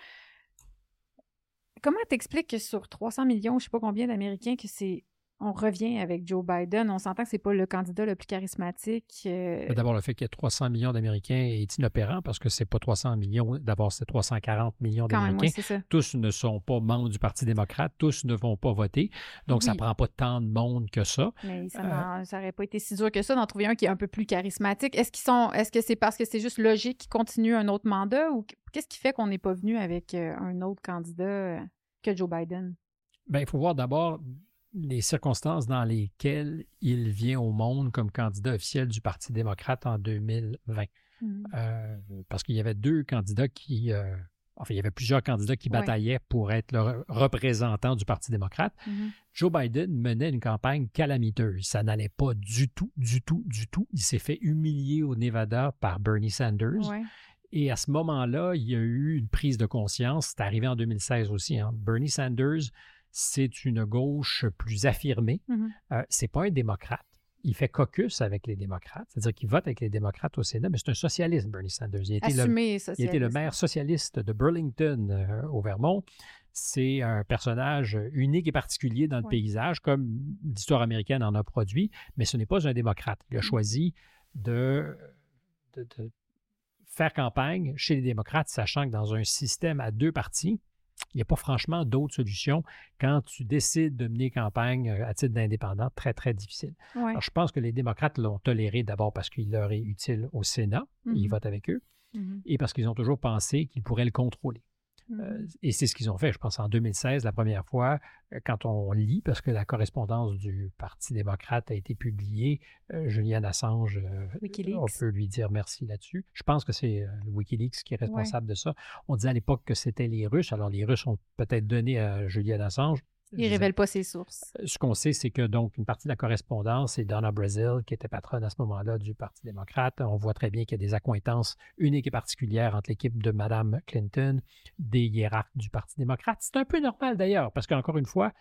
Speaker 2: Comment t'expliques que sur 300 millions, je sais pas combien d'Américains, que c'est on revient avec Joe Biden. On s'entend que c'est pas le candidat le plus charismatique. Euh.
Speaker 1: D'abord, le fait qu'il y ait 300 millions d'Américains est inopérant parce que c'est pas 300 millions, d'abord c'est 340 millions d'Américains. tous ne sont pas membres du Parti démocrate, tous ne vont pas voter. Donc, ça prend pas tant de monde que ça.
Speaker 2: Mais ça n'aurait euh. pas été si dur que ça d'en trouver un qui est un peu plus charismatique. Est-ce qu'ils sont, est-ce que c'est parce que c'est juste logique qu'ils continuent un autre mandat ou qu'est-ce qui fait qu'on n'est pas venu avec euh, un autre candidat que Joe Biden?
Speaker 1: Bien, il faut voir d'abord les circonstances dans lesquelles il vient au monde comme candidat officiel du Parti démocrate en 2020. Mm. Euh, parce qu'il y avait deux candidats qui... Euh, enfin, il y avait plusieurs candidats qui bataillaient pour être le représentant du Parti démocrate. Mm-hmm. Joe Biden menait une campagne calamiteuse. Ça n'allait pas du tout, du tout, du tout. Il s'est fait humilier au Nevada par Bernie Sanders. Et à ce moment-là, il y a eu une prise de conscience. C'est arrivé en 2016 aussi. Hein. Bernie Sanders c'est une gauche plus affirmée. Mm-hmm. Euh, c'est pas un démocrate. Il fait caucus avec les démocrates, c'est-à-dire qu'il vote avec les démocrates au Sénat, mais c'est un socialiste, Bernie Sanders. Il était, le, il le maire socialiste de Burlington, euh, au Vermont. C'est un personnage unique et particulier dans le paysage, comme l'histoire américaine en a produit, mais ce n'est pas un démocrate. Il a mm-hmm. choisi de, de faire campagne chez les démocrates, sachant que dans un système à deux partis, n'y a pas franchement d'autres solutions quand tu décides de mener campagne euh, à titre d'indépendant, très, très difficile. Alors, je pense que les démocrates l'ont toléré d'abord parce qu'il leur est utile au Sénat, ils mm-hmm. votent avec eux, mm-hmm. et parce qu'ils ont toujours pensé qu'ils pourraient le contrôler. Euh, mmh. et c'est ce qu'ils ont fait, je pense, en 2016, la première fois, euh, quand on lit, parce que la correspondance du Parti démocrate a été publiée, euh, Julian Assange, on peut lui dire merci là-dessus. Je pense que c'est Wikileaks qui est responsable de ça. On disait à l'époque que c'était les Russes, alors les Russes ont peut-être donné à Julian Assange
Speaker 2: il ne révèle pas ses sources.
Speaker 1: Euh, ce qu'on sait, c'est que donc une partie de la correspondance, c'est Donna Brazil, qui était patronne à ce moment-là du Parti démocrate. On voit très bien qu'il y a des accointances uniques et particulières entre l'équipe de Mme Clinton, des hiérarques du Parti démocrate. C'est un peu normal d'ailleurs, parce qu'encore une fois,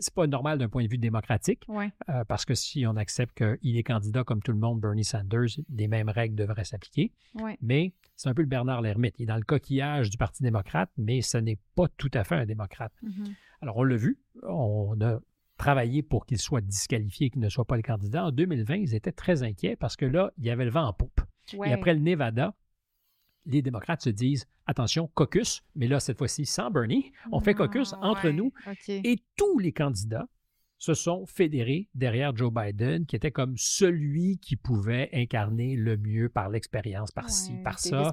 Speaker 1: c'est pas normal d'un point de vue démocratique, euh, parce que si on accepte qu'il est candidat comme tout le monde, Bernie Sanders, les mêmes règles devraient s'appliquer. Mais c'est un peu le Bernard Lermite. Il est dans le coquillage du Parti démocrate, mais ce n'est pas tout à fait un démocrate. Mm-hmm. Alors, on l'a vu, on a travaillé pour qu'il soit disqualifié, qu'il ne soit pas le candidat. En 2020, ils étaient très inquiets parce que là, il y avait le vent en poupe. Et après le Nevada, les démocrates se disent attention, caucus, mais là, cette fois-ci, sans Bernie, on fait caucus ah, entre nous. Et tous les candidats se sont fédérés derrière Joe Biden, qui était comme celui qui pouvait incarner le mieux par l'expérience, par ci, par ça,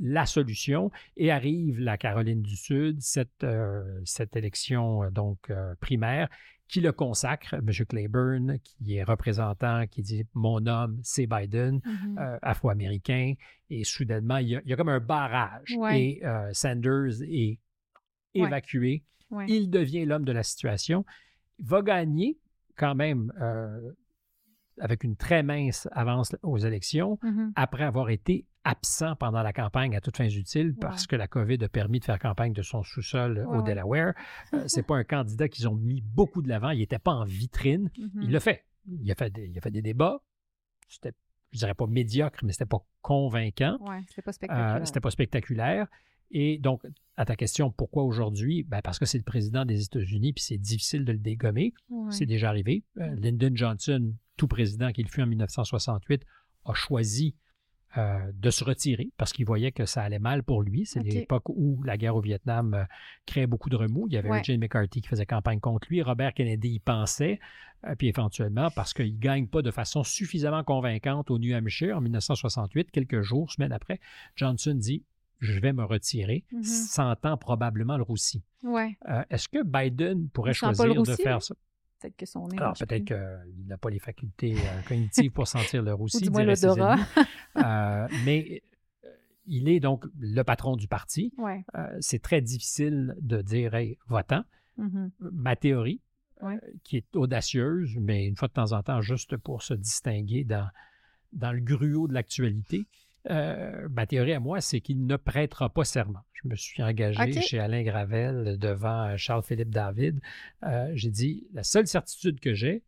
Speaker 1: la solution. Et arrive la Caroline du Sud, cette, euh, cette élection euh, donc euh, primaire, qui le consacre, M. Claiborne, qui est représentant, qui dit Mon homme, c'est Biden, mm-hmm. afro-américain. Et soudainement, il y, a, comme un barrage. Et Sanders est évacué. Il devient l'homme de la situation. Il va gagner quand même euh, avec une très mince avance aux élections
Speaker 2: mm-hmm.
Speaker 1: après avoir été absent pendant la campagne à toutes fins utiles parce que la COVID a permis de faire campagne de son sous-sol au Delaware. Ce euh, c'est pas un candidat qu'ils ont mis beaucoup de l'avant. Il n'était pas en vitrine. Il
Speaker 2: mm-hmm.
Speaker 1: l'a fait. Il a fait, des, il a fait des débats. C'était, je dirais pas médiocre, mais c'était pas convaincant.
Speaker 2: Ouais, c'était pas spectaculaire.
Speaker 1: Euh, c'était pas spectaculaire. Et donc, à ta question, pourquoi aujourd'hui? Ben parce que c'est le président des États-Unis, puis c'est difficile de le dégommer. C'est déjà arrivé. Euh, Lyndon Johnson, tout président qu'il fut en 1968, a choisi euh, de se retirer parce qu'il voyait que ça allait mal pour lui. C'est l'époque où la guerre au Vietnam euh, créait beaucoup de remous. Il y avait ouais. McCarthy qui faisait campagne contre lui. Robert Kennedy y pensait. Euh, puis éventuellement, parce qu'il ne gagne pas de façon suffisamment convaincante au New Hampshire en 1968, quelques jours, semaines après, Johnson dit je vais me retirer,
Speaker 2: mm-hmm.
Speaker 1: sentant probablement le roussi.
Speaker 2: Ouais.
Speaker 1: Est-ce que Biden pourrait choisir de faire ça?
Speaker 2: Peut-être que son nez.
Speaker 1: Alors, peut-être qu'il n'a pas les facultés euh, cognitives pour sentir le roussi.
Speaker 2: du moins l'odorat.
Speaker 1: euh, mais euh, il est donc le patron du parti.
Speaker 2: Ouais.
Speaker 1: Euh, c'est très difficile de dire, hey, votant.
Speaker 2: Mm-hmm.
Speaker 1: Ma théorie,
Speaker 2: ouais.
Speaker 1: qui est audacieuse, mais une fois de temps en temps, juste pour se distinguer dans, dans le gruau de l'actualité, euh, ma théorie à moi, c'est qu'il ne prêtera pas serment. Je me suis engagé
Speaker 2: okay.
Speaker 1: chez Alain Gravel devant Charles-Philippe David. Euh, j'ai dit, la seule certitude que j'ai,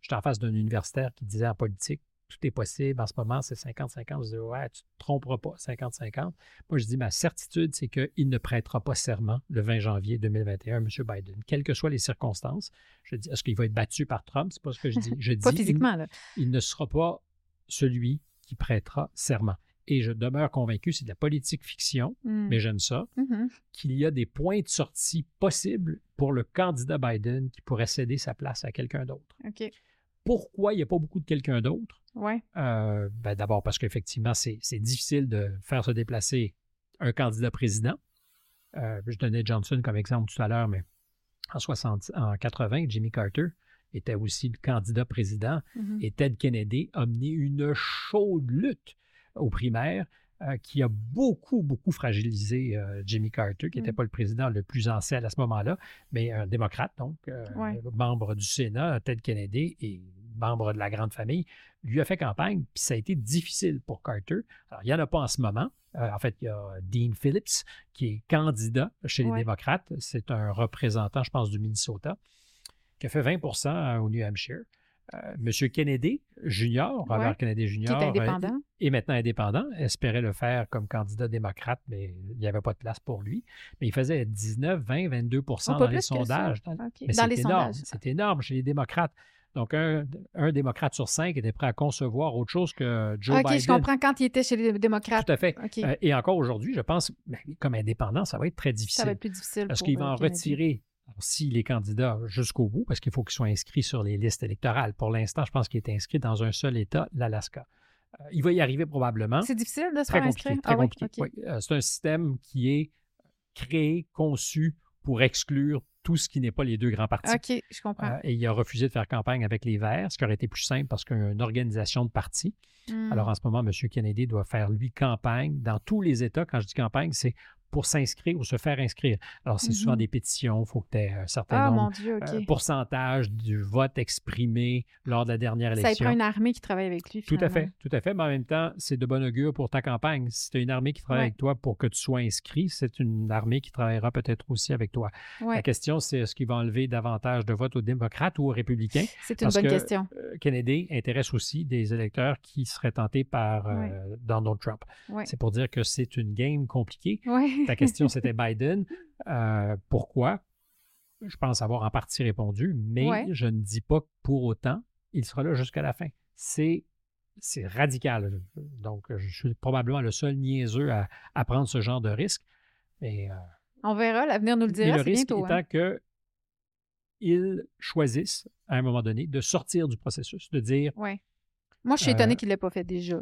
Speaker 1: j'étais en face d'un universitaire qui disait en politique, tout est possible en ce moment, c'est 50-50. Je dis, ouais, tu ne te tromperas pas, 50-50. Moi, je dis, ma certitude, c'est qu'il ne prêtera pas serment le 20 janvier 2021, M. Biden, quelles que soient les circonstances. Je dis, est-ce qu'il va être battu par Trump? C'est pas ce que je dis. Je
Speaker 2: pas
Speaker 1: dis,
Speaker 2: physiquement,
Speaker 1: il,
Speaker 2: là.
Speaker 1: il ne sera pas celui qui prêtera serment. Et je demeure convaincu, c'est de la politique fiction,
Speaker 2: mm.
Speaker 1: mais j'aime ça,
Speaker 2: mm -hmm.
Speaker 1: qu'il y a des points de sortie possibles pour le candidat Biden qui pourrait céder sa place à quelqu'un d'autre.
Speaker 2: Okay.
Speaker 1: Pourquoi il n'y a pas beaucoup de quelqu'un d'autre?
Speaker 2: Ouais.
Speaker 1: Euh, ben D'abord parce qu'effectivement, c'est difficile de faire se déplacer un candidat président. Euh, je donnais Johnson comme exemple tout à l'heure, mais en, 60, en 80, Jimmy Carter était aussi le candidat président
Speaker 2: mm -hmm.
Speaker 1: et Ted Kennedy a mené une chaude lutte aux primaires euh, qui a beaucoup, beaucoup fragilisé euh, Jimmy Carter, qui n'était
Speaker 2: Mm.
Speaker 1: pas le président le plus ancien à ce moment-là, mais un démocrate, donc, euh,
Speaker 2: Ouais.
Speaker 1: membre du Sénat, Ted Kennedy, et membre de la grande famille, lui a fait campagne, puis ça a été difficile pour Carter. Alors, il n'y en a pas en ce moment. Euh, en fait, il y a Dean Phillips, qui est candidat chez les
Speaker 2: Ouais.
Speaker 1: démocrates. C'est un représentant, je pense, du Minnesota, qui a fait 20% au New Hampshire. Euh, Monsieur Kennedy Junior, Robert
Speaker 2: Ouais.
Speaker 1: Kennedy
Speaker 2: Qui
Speaker 1: Junior,
Speaker 2: est
Speaker 1: euh,
Speaker 2: indépendant.
Speaker 1: est maintenant indépendant, espérait le faire comme candidat démocrate, mais il n'y avait pas de place pour lui. Mais il faisait 19, 20, 22
Speaker 2: Oh,
Speaker 1: dans les sondages.
Speaker 2: OK.
Speaker 1: Mais
Speaker 2: Dans
Speaker 1: c'est
Speaker 2: les
Speaker 1: énorme,
Speaker 2: sondages.
Speaker 1: c'est énorme chez les démocrates. Donc, un, un démocrate sur cinq était prêt à concevoir autre chose que Joe
Speaker 2: OK,
Speaker 1: Biden.
Speaker 2: je comprends quand il était chez les démocrates.
Speaker 1: Tout à fait.
Speaker 2: OK.
Speaker 1: Euh, et encore aujourd'hui, je pense, ben, comme indépendant, ça va être très difficile.
Speaker 2: ça va être plus difficile.
Speaker 1: Parce qu'il va
Speaker 2: euh,
Speaker 1: en retirer, alors, s'il est candidat jusqu'au bout, parce qu'il faut qu'il soit inscrit sur les listes électorales. Pour l'instant, je pense qu'il est inscrit dans un seul État, l'Alaska. Euh, il va y arriver probablement.
Speaker 2: C'est difficile de se
Speaker 1: Très
Speaker 2: faire inscrire?
Speaker 1: Très
Speaker 2: ah, oui?
Speaker 1: Oui. Euh, c'est un système qui est créé, conçu pour exclure tout ce qui n'est pas les deux grands partis.
Speaker 2: OK, je comprends.
Speaker 1: Euh, et il a refusé de faire campagne avec les Verts, ce qui aurait été plus simple parce qu'il y a une organisation de partis.
Speaker 2: Hmm.
Speaker 1: Alors en ce moment, M. Kennedy doit faire, lui, campagne dans tous les États. Quand je dis campagne, c'est pour s'inscrire ou se faire inscrire. Alors, c'est souvent des pétitions, il faut que tu aies un certain
Speaker 2: Ah,
Speaker 1: nombre,
Speaker 2: Dieu,
Speaker 1: euh, pourcentage du vote exprimé lors de la dernière
Speaker 2: ça
Speaker 1: élection.
Speaker 2: prend une armée qui travaille avec lui.
Speaker 1: Tout à fait, tout à fait. Mais en même temps, c'est de bon augure pour ta campagne. Si tu as une armée qui travaille
Speaker 2: Ouais.
Speaker 1: avec toi pour que tu sois inscrit, c'est une armée qui travaillera peut-être aussi avec toi.
Speaker 2: Ouais,
Speaker 1: La question, c'est est-ce qu'il va enlever davantage de votes aux démocrates ou aux républicains?
Speaker 2: c'est une
Speaker 1: parce
Speaker 2: bonne
Speaker 1: que-
Speaker 2: question.
Speaker 1: Euh, Kennedy intéresse aussi des électeurs qui seraient tentés par euh, Donald Trump. C'est pour dire que c'est une game compliquée. Ta question, c'était Biden. Euh, pourquoi? Je pense avoir en partie répondu, mais
Speaker 2: Ouais.
Speaker 1: je ne dis pas que pour autant, il sera là jusqu'à la fin. C'est c'est radical. Donc, je suis probablement le seul niaiseux à, à prendre ce genre de risque. Mais, euh,
Speaker 2: On verra, l'avenir nous le
Speaker 1: mais
Speaker 2: dira,
Speaker 1: le
Speaker 2: c'est
Speaker 1: risque
Speaker 2: bientôt.
Speaker 1: étant
Speaker 2: hein.
Speaker 1: que ils choisissent, à un moment donné, de sortir du processus, de dire
Speaker 2: Ouais. Moi, je suis
Speaker 1: Euh,
Speaker 2: étonnée qu'il ne l'ait pas fait déjà.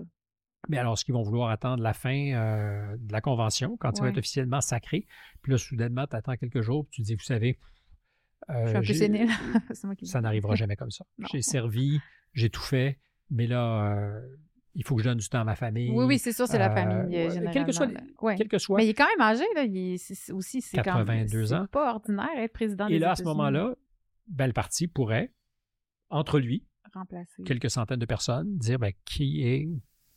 Speaker 1: Mais alors, est-ce qu'ils vont vouloir attendre la fin euh, de la convention, quand il va
Speaker 2: Ouais.
Speaker 1: être officiellement sacré? Puis là, soudainement, tu attends quelques jours, puis tu dis, vous savez, euh,
Speaker 2: Je suis un peu sénile. qui
Speaker 1: ça n'arrivera jamais comme ça. J'ai servi, j'ai tout fait, mais là, euh, il faut que je donne du temps à ma famille.
Speaker 2: Oui, oui, c'est sûr, c'est la
Speaker 1: Euh,
Speaker 2: famille. euh,
Speaker 1: ouais, quel que soit-.
Speaker 2: Ouais.
Speaker 1: Quel que soit.
Speaker 2: Mais il est quand même âgé, là. Il est- c'est aussi, c'est quand même-
Speaker 1: 82
Speaker 2: c'est
Speaker 1: ans.
Speaker 2: pas ordinaire être président
Speaker 1: Et
Speaker 2: des
Speaker 1: là, à ce moment-là, ben, le parti pourrait, entre lui,
Speaker 2: remplacer.
Speaker 1: quelques centaines de personnes, dire ben, qui est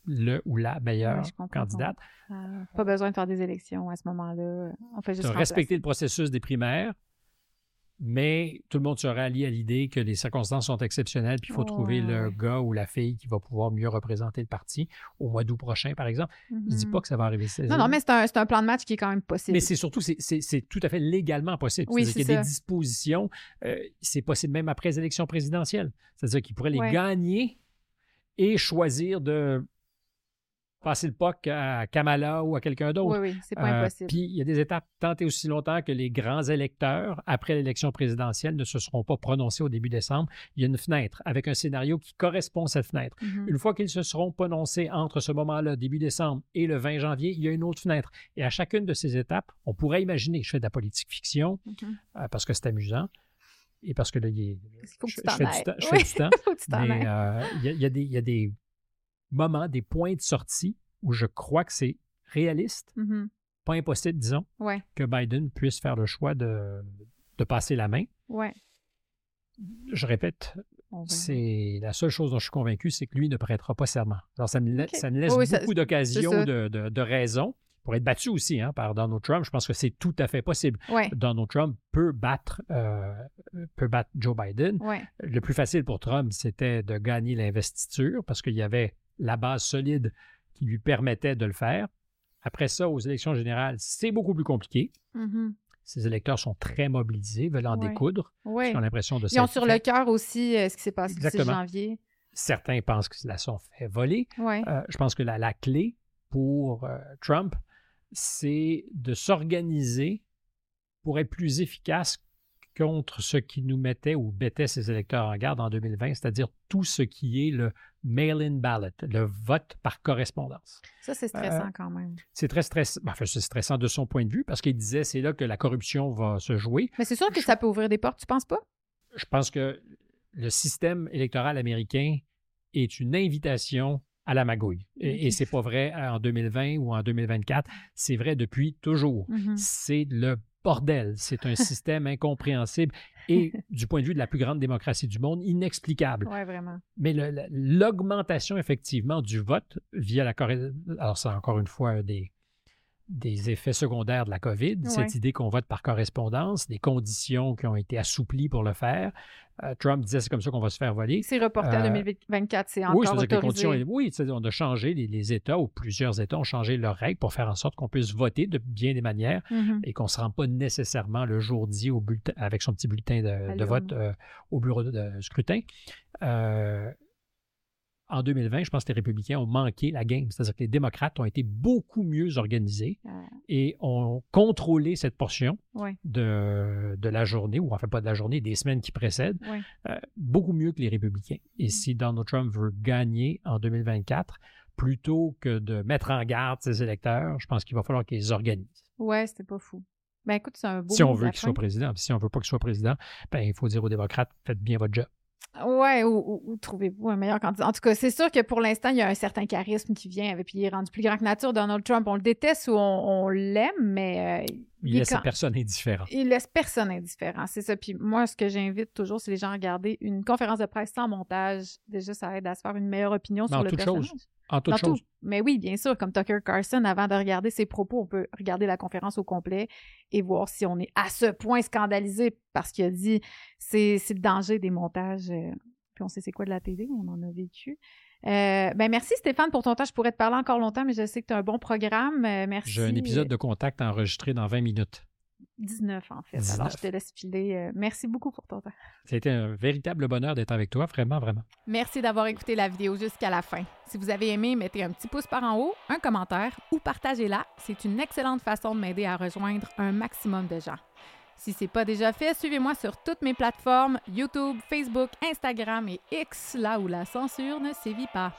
Speaker 1: le ou la meilleure
Speaker 2: Ouais,
Speaker 1: candidate.
Speaker 2: Euh, pas besoin de faire des élections à ce moment-là. On fait juste
Speaker 1: respecter le processus des primaires, mais tout le monde se rallie à l'idée que les circonstances sont exceptionnelles, puis il faut
Speaker 2: Ouais,
Speaker 1: trouver le gars ou la fille qui va pouvoir mieux représenter le parti au mois d'août prochain, par exemple. Je dis
Speaker 2: Mhm.
Speaker 1: pas que ça va arriver.
Speaker 2: Non, non, mais c'est un, plan de match qui est quand même possible.
Speaker 1: Mais c'est surtout, c'est- tout à fait légalement possible.
Speaker 2: Oui,
Speaker 1: C'est-à-dire
Speaker 2: c'est
Speaker 1: qu'il y a des dispositions, euh, c'est possible même après les élections présidentielles. C'est-à-dire qu'ils pourraient les
Speaker 2: Ouais.
Speaker 1: gagner et choisir de passer le POC à Kamala ou à quelqu'un d'autre.
Speaker 2: Oui, oui, c'est pas
Speaker 1: Euh,
Speaker 2: impossible.
Speaker 1: Puis il y a des étapes tant et aussi longtemps que les grands électeurs, après l'élection présidentielle, ne se seront pas prononcés au début décembre. Il y a une fenêtre avec un scénario qui correspond à cette fenêtre.
Speaker 2: Mhm.
Speaker 1: Une fois qu'ils se seront prononcés entre ce moment-là, début décembre, et le 20 janvier, il y a une autre fenêtre. Et à chacune de ces étapes, on pourrait imaginer, je fais de la politique fiction
Speaker 2: Mhm.
Speaker 1: euh, parce que c'est amusant et parce que là, il est-
Speaker 2: faut que
Speaker 1: je,
Speaker 2: tu
Speaker 1: je fais du je
Speaker 2: Oui,
Speaker 1: fais du temps, euh, y, y il y a des moments, des points de sortie où je crois que c'est réaliste,
Speaker 2: Mhm.
Speaker 1: pas impossible, disons,
Speaker 2: Ouais,
Speaker 1: que Biden puisse faire le choix de, de passer la main.
Speaker 2: ouais.
Speaker 1: Je répète,
Speaker 2: verra.
Speaker 1: c'est la seule chose dont je suis convaincu, c'est que lui ne prêtera pas serment. Alors, ça me, ça laisse
Speaker 2: oui,
Speaker 1: beaucoup d'occasions, de, de, de raisons pour être battu aussi hein, par Donald Trump. Je pense que c'est tout à fait possible.
Speaker 2: Ouais,
Speaker 1: Donald Trump peut battre, euh, peut battre Joe Biden.
Speaker 2: ouais.
Speaker 1: Le plus facile pour Trump, c'était de gagner l'investiture parce qu'il y avait la base solide qui lui permettait de le faire. Après ça, aux élections générales, c'est beaucoup plus compliqué.
Speaker 2: Mhm.
Speaker 1: Ces électeurs sont très mobilisés, veulent en
Speaker 2: Ouais.
Speaker 1: découdre.
Speaker 2: Ouais.
Speaker 1: Ils ont l'impression de
Speaker 2: Ils ont
Speaker 1: s'être
Speaker 2: sur le cœur aussi euh, ce qui s'est passé le 6
Speaker 1: Exactement.
Speaker 2: janvier.
Speaker 1: Certains pensent que la sont fait voler.
Speaker 2: Ouais.
Speaker 1: Euh, je pense que la, la clé pour euh, Trump, c'est de s'organiser pour être plus efficace contre ce qui nous mettait ou mettait ses électeurs en garde en 2020, c'est-à-dire tout ce qui est le mail-in ballot, le vote par correspondance.
Speaker 2: Ça, c'est
Speaker 1: Euh,
Speaker 2: stressant quand même.
Speaker 1: C'est très stressant, enfin, c'est stressant de son point de vue parce qu'il disait c'est là que la corruption va se jouer.
Speaker 2: Mais c'est sûr que ça peut ouvrir des portes, tu penses pas?
Speaker 1: Je pense que le système électoral américain est une invitation à la magouille. Et, et c'est pas vrai en 2020 ou en 2024, c'est vrai depuis toujours.
Speaker 2: Mhm.
Speaker 1: C'est le bordel. C'est un système incompréhensible et, du point de vue de la plus grande démocratie du monde, inexplicable.
Speaker 2: Ouais, vraiment.
Speaker 1: Mais l'augmentation, effectivement, du vote via la Corée. Alors, c'est encore une fois des, des effets secondaires de la COVID,
Speaker 2: Ouais.
Speaker 1: cette idée qu'on vote par correspondance, des conditions qui ont été assouplies pour le faire. Euh, Trump disait c'est comme ça qu'on va se faire voler.
Speaker 2: C'est reporté
Speaker 1: Euh,
Speaker 2: 2024, c'est encore
Speaker 1: Oui, c'est-à-dire que les
Speaker 2: autorisé.
Speaker 1: conditions. Oui, on a changé, les, les États ou plusieurs États ont changé leurs règles pour faire en sorte qu'on puisse voter de bien des manières
Speaker 2: Mhm.
Speaker 1: et qu'on ne se rend pas nécessairement le jour dit au bulletin, avec son petit bulletin de, vote euh, au bureau de, de scrutin. Euh, en 2020, je pense que les républicains ont manqué la game. C'est-à-dire que les démocrates ont été beaucoup mieux organisés
Speaker 2: Ah.
Speaker 1: et ont contrôlé cette portion
Speaker 2: Ouais,
Speaker 1: de, de la journée, ou en fait pas de la journée, des semaines qui précèdent,
Speaker 2: ouais.
Speaker 1: euh, beaucoup mieux que les républicains. Et si Donald Trump veut gagner en 2024, plutôt que de mettre en garde ses électeurs, je pense qu'il va falloir qu'ils organisent.
Speaker 2: Ouais, c'était pas fou. Ben écoute, c'est un beau
Speaker 1: Si on veut qu'il soit président, si on veut pas qu'il soit président, ben, il faut dire aux démocrates, faites bien votre job.
Speaker 2: Ouais, ou, ou- ou trouvez-vous un meilleur candidat? En tout cas, c'est sûr que pour l'instant, il y a un certain charisme qui vient avec, puis il est rendu plus grand que nature. Donald Trump, on le déteste ou on, on l'aime, mais euh,
Speaker 1: Il laisse
Speaker 2: quand-
Speaker 1: personne indifférent.
Speaker 2: il laisse personne indifférent. C'est ça. Puis moi, ce que j'invite toujours, c'est les gens à regarder une conférence de presse sans montage. Déjà, ça aide à se faire une meilleure opinion sur le
Speaker 1: toute
Speaker 2: personnage.
Speaker 1: chose. En toute
Speaker 2: Dans
Speaker 1: chose.
Speaker 2: tout. Mais oui, bien sûr, comme Tucker Carlson, avant de regarder ses propos, on peut regarder la conférence au complet et voir si on est à ce point scandalisé parce qu'il a dit c'est c'est le danger des montages. euh, puis on sait c'est quoi de la télé, on en a vécu. Euh, ben merci Stéphane pour ton temps. Je pourrais te parler encore longtemps, mais je sais que tu as un bon programme. Euh, merci.
Speaker 1: J'ai un épisode de contact enregistré dans 20 minutes.
Speaker 2: 19 en fait.
Speaker 1: 19.
Speaker 2: Alors je te laisse filer. Euh, merci beaucoup pour ton temps.
Speaker 1: Ça a été un véritable bonheur d'être avec toi, vraiment, vraiment.
Speaker 2: Merci d'avoir écouté la vidéo jusqu'à la fin. Si vous avez aimé, mettez un petit pouce par en haut, un commentaire ou partagez-la. C'est une excellente façon de m'aider à rejoindre un maximum de gens. Si c'est pas déjà fait, suivez-moi sur toutes mes plateformes YouTube, Facebook, Instagram et X, là où la censure ne sévit pas.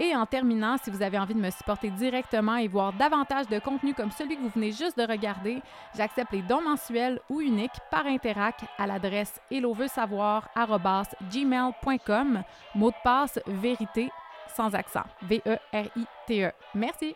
Speaker 2: Et en terminant, si vous avez envie de me supporter directement et voir davantage de contenu comme celui que vous venez juste de regarder, j'accepte les dons mensuels ou uniques par Interac à l'adresse helloveusavoir@gmail.com. Mot de passe vérité sans accent. V-E-R-I-T-E. Merci.